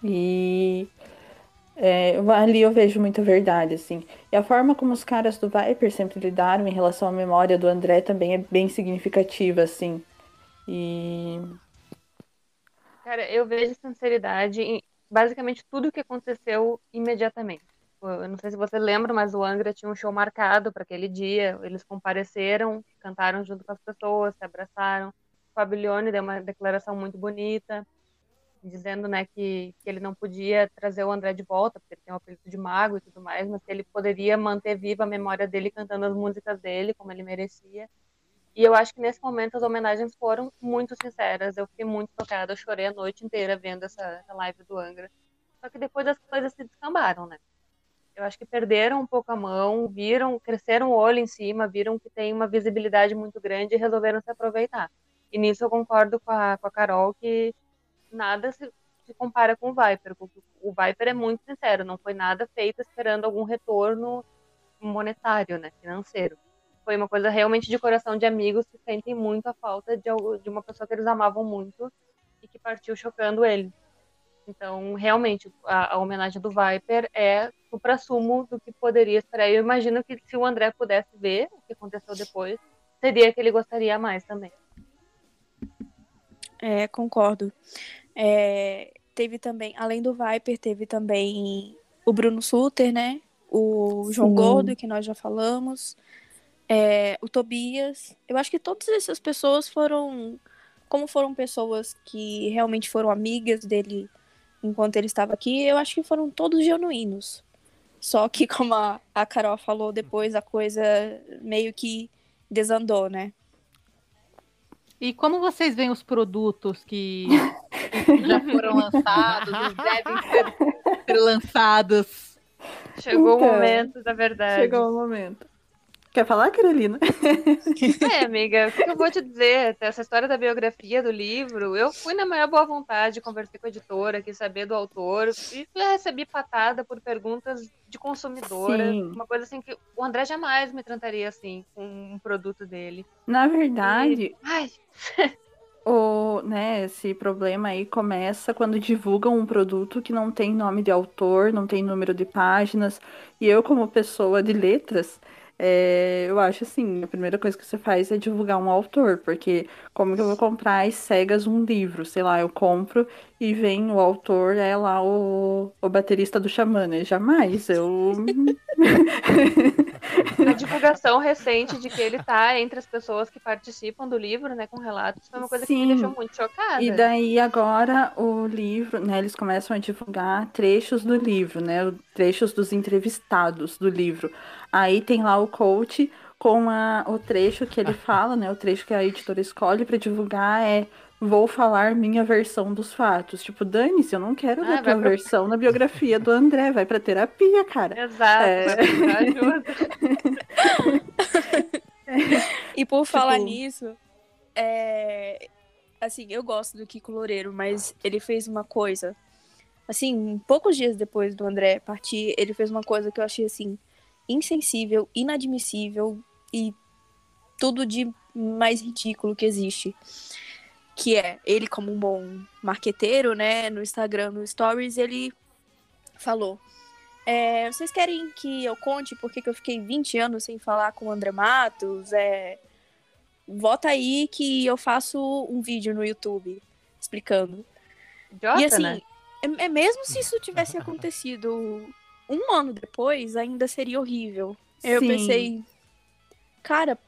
E é, ali eu vejo muita verdade, assim. E a forma como os caras do Viper sempre lidaram em relação à memória do André também é bem significativa, assim. E.
Cara, eu vejo sinceridade em basicamente tudo o que aconteceu imediatamente. Eu não sei se você lembra, mas o Angra tinha um show marcado para aquele dia. Eles compareceram, cantaram junto com as pessoas, se abraçaram. O Fabilione deu uma declaração muito bonita dizendo né, que, que ele não podia trazer o André de volta, porque ele tem o apelido de mago e tudo mais, mas que ele poderia manter viva a memória dele cantando as músicas dele, como ele merecia. E eu acho que nesse momento as homenagens foram muito sinceras. Eu fiquei muito tocada, eu chorei a noite inteira vendo essa, essa live do Angra. Só que depois as coisas se descambaram, né? Eu acho que perderam um pouco a mão, viram, cresceram o olho em cima, viram que tem uma visibilidade muito grande e resolveram se aproveitar. E nisso eu concordo com a, com a Carol que nada se, se compara com o Viper. O Viper é muito sincero, não foi nada feito esperando algum retorno monetário, né, financeiro. Foi uma coisa realmente de coração de amigos que sentem muito a falta de, de uma pessoa que eles amavam muito e que partiu chocando ele. Então, realmente, a, a homenagem do Viper é o prasumo do que poderia esperar. Eu imagino que se o André pudesse ver o que aconteceu depois, seria que ele gostaria mais também.
É, concordo. É, teve também, além do Viper, teve também o Bruno Suter, né? O João Sim. Gordo, que nós já falamos. É, o Tobias. Eu acho que todas essas pessoas foram. Como foram pessoas que realmente foram amigas dele enquanto ele estava aqui, eu acho que foram todos genuínos. Só que, como a, a Carol falou depois, a coisa meio que desandou, né?
E como vocês veem os produtos que já foram lançados, devem ser, ser lançados?
Chegou então, o momento da verdade.
Chegou o momento. Quer falar, Carolina?
É, amiga, o que eu vou te dizer? Essa história da biografia do livro, eu fui na maior boa vontade, conversei com a editora, quis saber do autor, e recebi patada por perguntas de consumidora. Sim. Uma coisa assim que o André jamais me trataria assim com um produto dele.
Na verdade. E... Ai. o, né, esse problema aí começa quando divulgam um produto que não tem nome de autor, não tem número de páginas. E eu, como pessoa de letras, é, eu acho assim, a primeira coisa que você faz é divulgar um autor, porque como que eu vou comprar às cegas um livro? Sei lá, eu compro e vem o autor, é lá o, o baterista do Xamã, né? Jamais, eu...
a divulgação recente de que ele tá entre as pessoas que participam do livro, né, com relatos, foi uma coisa Sim. que me deixou muito chocada.
E daí agora o livro, né, eles começam a divulgar trechos do livro, né, trechos dos entrevistados do livro. Aí tem lá o coach com a, o trecho que ele fala, né? O trecho que a editora escolhe para divulgar é vou falar minha versão dos fatos. Tipo, dane-se, eu não quero ah, tua pra... versão na biografia do André, vai pra terapia, cara.
Exato, é... ajuda.
e por tipo... falar nisso, é... assim, eu gosto do Kiko Loureiro, mas ele fez uma coisa, assim, poucos dias depois do André partir, ele fez uma coisa que eu achei, assim, insensível, inadmissível e tudo de mais ridículo que existe. Que é, ele como um bom marqueteiro, né, no Instagram, no Stories, ele falou: é, vocês querem que eu conte por que eu fiquei 20 anos sem falar com o André Matos? É, vota aí que eu faço um vídeo no YouTube explicando. E assim,
né?
é, é mesmo se isso tivesse acontecido um ano depois ainda seria horrível. Eu Sim. pensei, cara,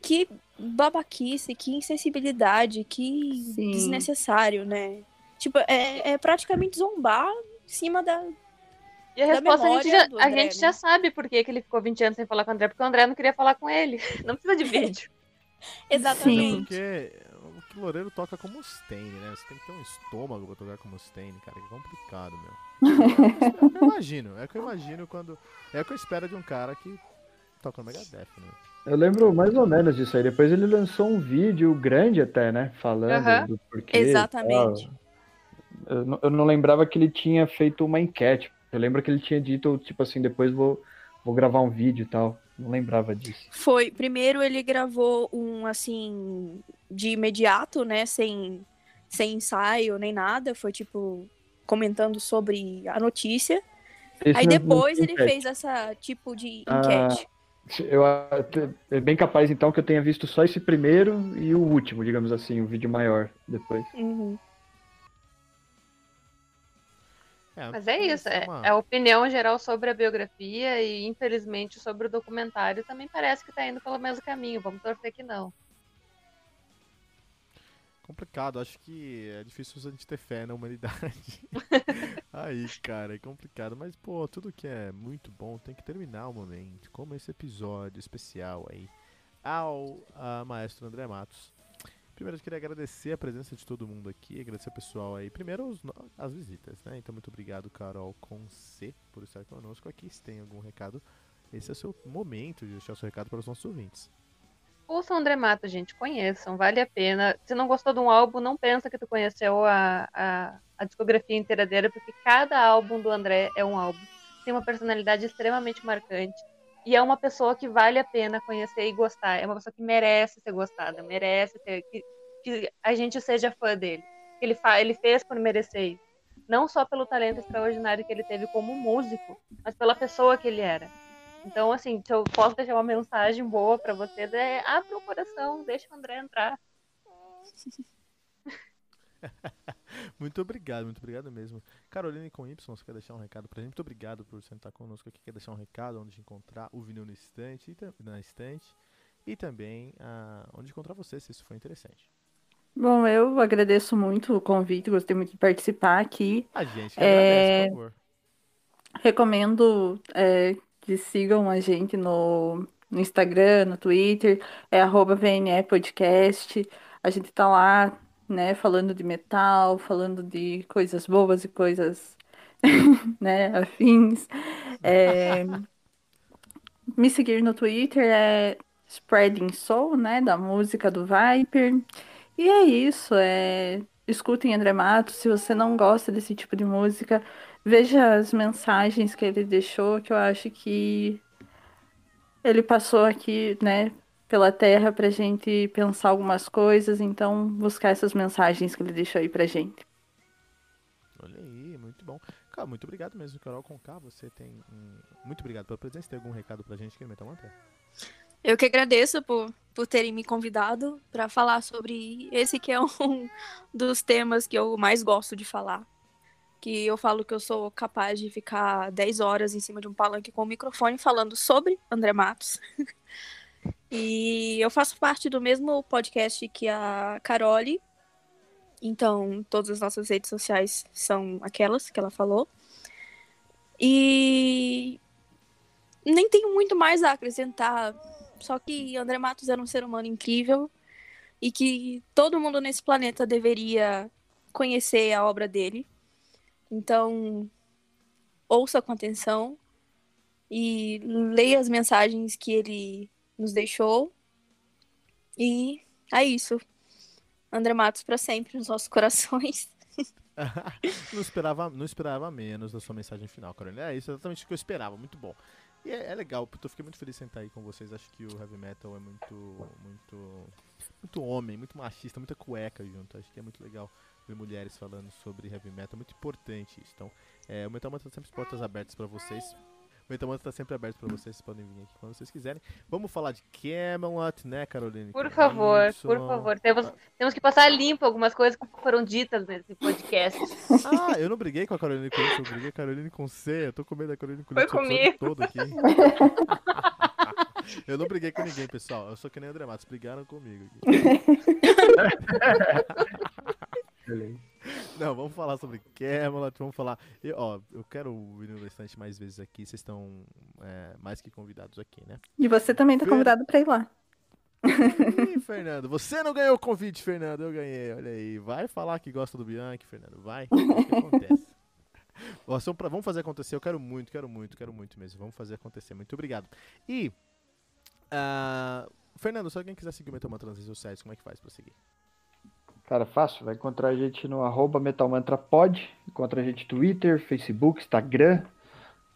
que babaquice, que insensibilidade, que Sim. desnecessário, né? Tipo, é, é praticamente zombar em cima da.
E a resposta a gente, já, André, a gente né? já sabe por que, que ele ficou 20 anos sem falar com o André, porque o André não queria falar com ele. Não precisa de vídeo.
Exatamente.
Porque o Loureiro toca como Mustaine, né? Você tem que ter um estômago pra tocar como Mustaine, cara. Que é complicado, meu. é o que eu imagino. É o que eu imagino quando. É o que eu espero de um cara que toca no Megadeth, né?
Eu lembro mais ou menos disso aí. Depois ele lançou um vídeo grande até, né? Falando do porquê.
Exatamente.
Eu, não- eu não lembrava que ele tinha feito uma enquete. Eu lembro que ele tinha dito, tipo assim, depois vou, vou gravar um vídeo e tal. Não lembrava disso.
Foi, primeiro ele gravou um assim de imediato, né, sem sem ensaio nem nada, foi tipo comentando sobre a notícia.
Esse
Aí depois ele
enquete.
fez essa tipo de
Ah,
enquete.
Eu, é bem capaz, então, que eu tenha visto só esse primeiro e o último, digamos assim, o vídeo maior depois.
Uhum.
Mas é isso, é,
uma-
é a opinião geral sobre a biografia e, infelizmente, sobre o documentário também parece que tá indo pelo mesmo caminho. Vamos torcer que não.
Complicado. Acho que é difícil a gente ter fé na humanidade. Aí, cara, é complicado. Mas, pô, tudo que é muito bom tem que terminar um momento. Como esse episódio especial aí ao maestro André Matos. Primeiro, eu queria agradecer a presença de todo mundo aqui, agradecer o pessoal aí. Primeiro, os as visitas, né? Então, muito obrigado, Carol com C, por estar conosco aqui. Se tem algum recado, esse é o seu momento de deixar o seu recado para os nossos ouvintes.
Ouçam André Mato, gente, conheçam, vale a pena. Se não gostou de um álbum, não pensa que tu conheceu a, a, a discografia inteira dele, porque cada álbum do André é um álbum. Tem uma personalidade extremamente marcante. E é uma pessoa que vale a pena conhecer e gostar. É uma pessoa que merece ser gostada, merece ter, que, que a gente seja fã dele. Ele, fa, ele fez por merecer isso. Não só pelo talento extraordinário que ele teve como músico, mas pela pessoa que ele era. Então, assim, se eu posso deixar uma mensagem boa pra vocês, é abre o coração, deixa o André entrar.
Muito obrigado, muito obrigado mesmo. Caroline com Y, você quer deixar um recado pra gente? Muito obrigado por sentar conosco aqui. Quer deixar um recado onde encontrar o vinil no estante, e na estante e também ah, onde encontrar você, se isso for interessante.
Bom, eu agradeço muito o convite, gostei muito de participar aqui.
A gente que
É,
agradece, por favor.
Recomendo é, que sigam a gente no, no Instagram, no Twitter, é arroba VNE Podcast. A gente tá lá, né, falando de metal, falando de coisas boas e coisas, né, afins. É, me seguir no Twitter é Spreading Soul, né, da música do Viper. E é isso, é... escutem André Matos, se você não gosta desse tipo de música, veja as mensagens que ele deixou, que eu acho que ele passou aqui, né, pela terra pra gente pensar algumas coisas, então buscar essas mensagens que ele deixou aí pra gente.
Olha aí, muito bom. Cara, muito obrigado mesmo, Carol Conká. Você tem um... Muito obrigado pela presença. Tem algum recado pra gente que Metal Mantra?
Eu que agradeço por, por terem me convidado para falar sobre esse que é um dos temas que eu mais gosto de falar. Que eu falo que eu sou capaz de ficar 10 horas em cima de um palanque com o microfone falando sobre André Matos. e eu faço parte do mesmo podcast que a Carole. Então, todas as nossas redes sociais são aquelas que ela falou. E nem tenho muito mais a acrescentar. Só que André Matos era um ser humano incrível e que todo mundo nesse planeta deveria conhecer a obra dele. Então, ouça com atenção e leia as mensagens que ele nos deixou. E é isso. André Matos para sempre nos nossos corações.
não, esperava, não esperava menos da sua mensagem final, Carolina. É isso exatamente o que eu esperava. Muito bom. E é, é legal, eu fiquei muito feliz de sentar aí com vocês. Acho que o heavy metal é muito, muito, muito homem, muito machista, muita cueca junto. Acho que é muito legal ver mulheres falando sobre heavy metal. É muito importante isso. Então, é, o Metal Mantra tá sempre as portas abertas para vocês. O Metal Mantra tá sempre aberto para vocês. Vocês podem vir aqui quando vocês quiserem. Vamos falar de Camelot, né, Caroline?
Por favor,
Isso.
por favor. Temos, temos que passar limpo algumas coisas que foram ditas nesse podcast.
Ah, eu não briguei com a Caroline com isso, eu briguei com a Caroline com C. Eu tô com medo da Caroline com
Foi comigo.
todo aqui. eu não briguei com ninguém, pessoal. Eu sou que nem o André Matos, brigaram comigo. Não, vamos falar sobre Camelot, vamos falar. Eu, ó, eu quero o Vinil da Estante mais vezes aqui, vocês estão é, mais que convidados aqui, né?
E você também tá
Fer-
convidado pra ir lá.
Ih, Fernando, você não ganhou o convite, Fernando, eu ganhei, olha aí. Vai falar que gosta do Bianchi, Fernando, vai. O que acontece? Vamos fazer acontecer, eu quero muito, quero muito, quero muito mesmo. Vamos fazer acontecer, muito obrigado. E Uh, Fernando, se alguém quiser seguir o Metal Mantra nas redes sociais, como é que faz pra seguir?
Cara, fácil. Vai encontrar a gente no arroba metalmantrapod. Encontra a gente no Twitter, Facebook, Instagram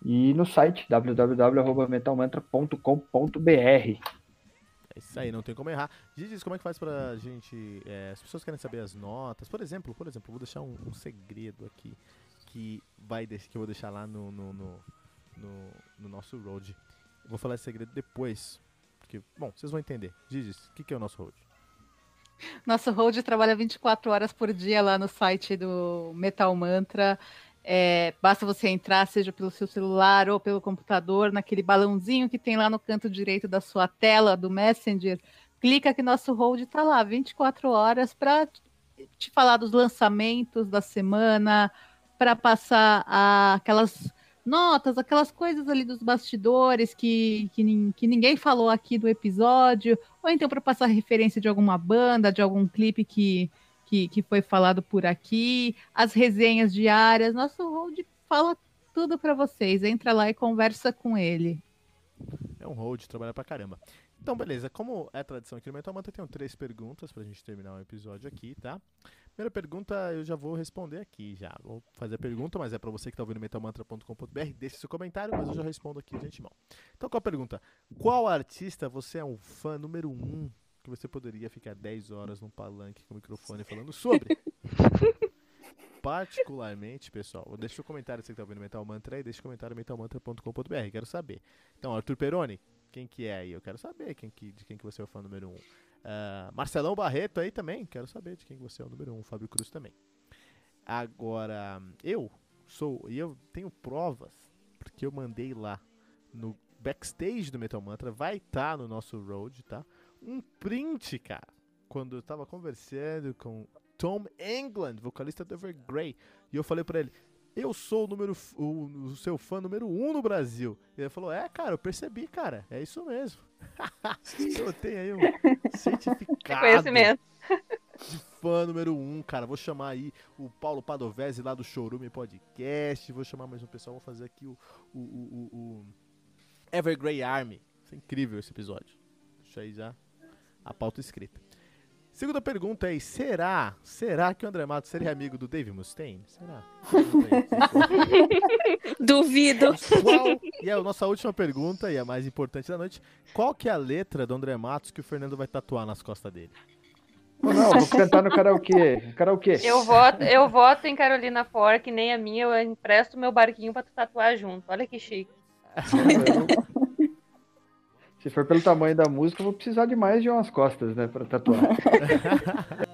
e no site www.metalmantra.com.br. É
isso aí, não tem como errar. Diz como é que faz pra gente. É, as pessoas querem saber as notas. Por exemplo, por exemplo, vou deixar um, um segredo aqui que vai que eu vou deixar lá no, no, no, no, no nosso road. Vou falar esse segredo depois. Porque, bom, vocês vão entender. Diz, o que, que é o nosso road?
Nosso road trabalha 24 horas por dia lá no site do Metal Mantra. É, basta você entrar, seja pelo seu celular ou pelo computador, naquele balãozinho que tem lá no canto direito da sua tela do Messenger. Clica que nosso hold está lá, 24 horas, para te falar dos lançamentos da semana, para passar a, aquelas notas, aquelas coisas ali dos bastidores que, que, que ninguém falou aqui do episódio, ou então para passar referência de alguma banda, de algum clipe que, que, que foi falado por aqui, as resenhas diárias. Nosso hold fala tudo para vocês. Entra lá e conversa com ele.
É um hold, trabalha pra caramba. Então, beleza. Como é tradição aqui no Mental Manta, eu tenho três perguntas pra gente terminar o episódio aqui, tá? Primeira pergunta eu já vou responder aqui já. Vou fazer a pergunta, mas é para você que tá ouvindo metalmantra.com.br. Deixe seu comentário, mas eu já respondo aqui de antemão. Então, qual a pergunta? Qual artista você é um fã número um que você poderia ficar 10 horas num palanque com o microfone falando sobre. Particularmente, pessoal, deixa o comentário se você tá ouvindo Metal Mantra aí, deixa o comentário metalmantra.com.br, quero saber. Então, Arthur Peroni, quem que é aí? Eu quero saber quem que, de quem que você é o fã número 1. Um. Uh, Marcelão Barreto aí também, quero saber de quem que você é o número 1. Um. Fábio Cruz também. Agora, eu sou, e eu tenho provas, porque eu mandei lá no backstage do Metal Mantra, vai estar tá no nosso road, tá? um print, cara, quando eu tava conversando com Tom England, vocalista do Evergrey, e eu falei para ele, eu sou o, número, o, o, seu fã número um no Brasil. E ele falou, é, cara, eu percebi, cara, é isso mesmo. eu tenho aí um certificado
conhecimento.
de fã número um, cara. Vou chamar aí o Paulo Padovese lá do Showroom Podcast, vou chamar mais um pessoal, vou fazer aqui o, o, o, o Evergrey Army. Isso é incrível esse episódio. Deixa aí já a pauta escrita. Segunda pergunta é: será, será que o André Matos seria amigo do Dave Mustaine? Será?
Duvido.
Qual, e a nossa última pergunta, e a mais importante da noite: qual que é a letra do André Matos que o Fernando vai tatuar nas costas dele?
Não, vou cantar no karaokê. karaokê.
Eu voto, eu voto em Carolina Fork, nem a minha, eu empresto meu barquinho pra tu tatuar junto. Olha que chique.
Se for pelo tamanho da música, eu vou precisar de mais de umas costas, né, para tatuar.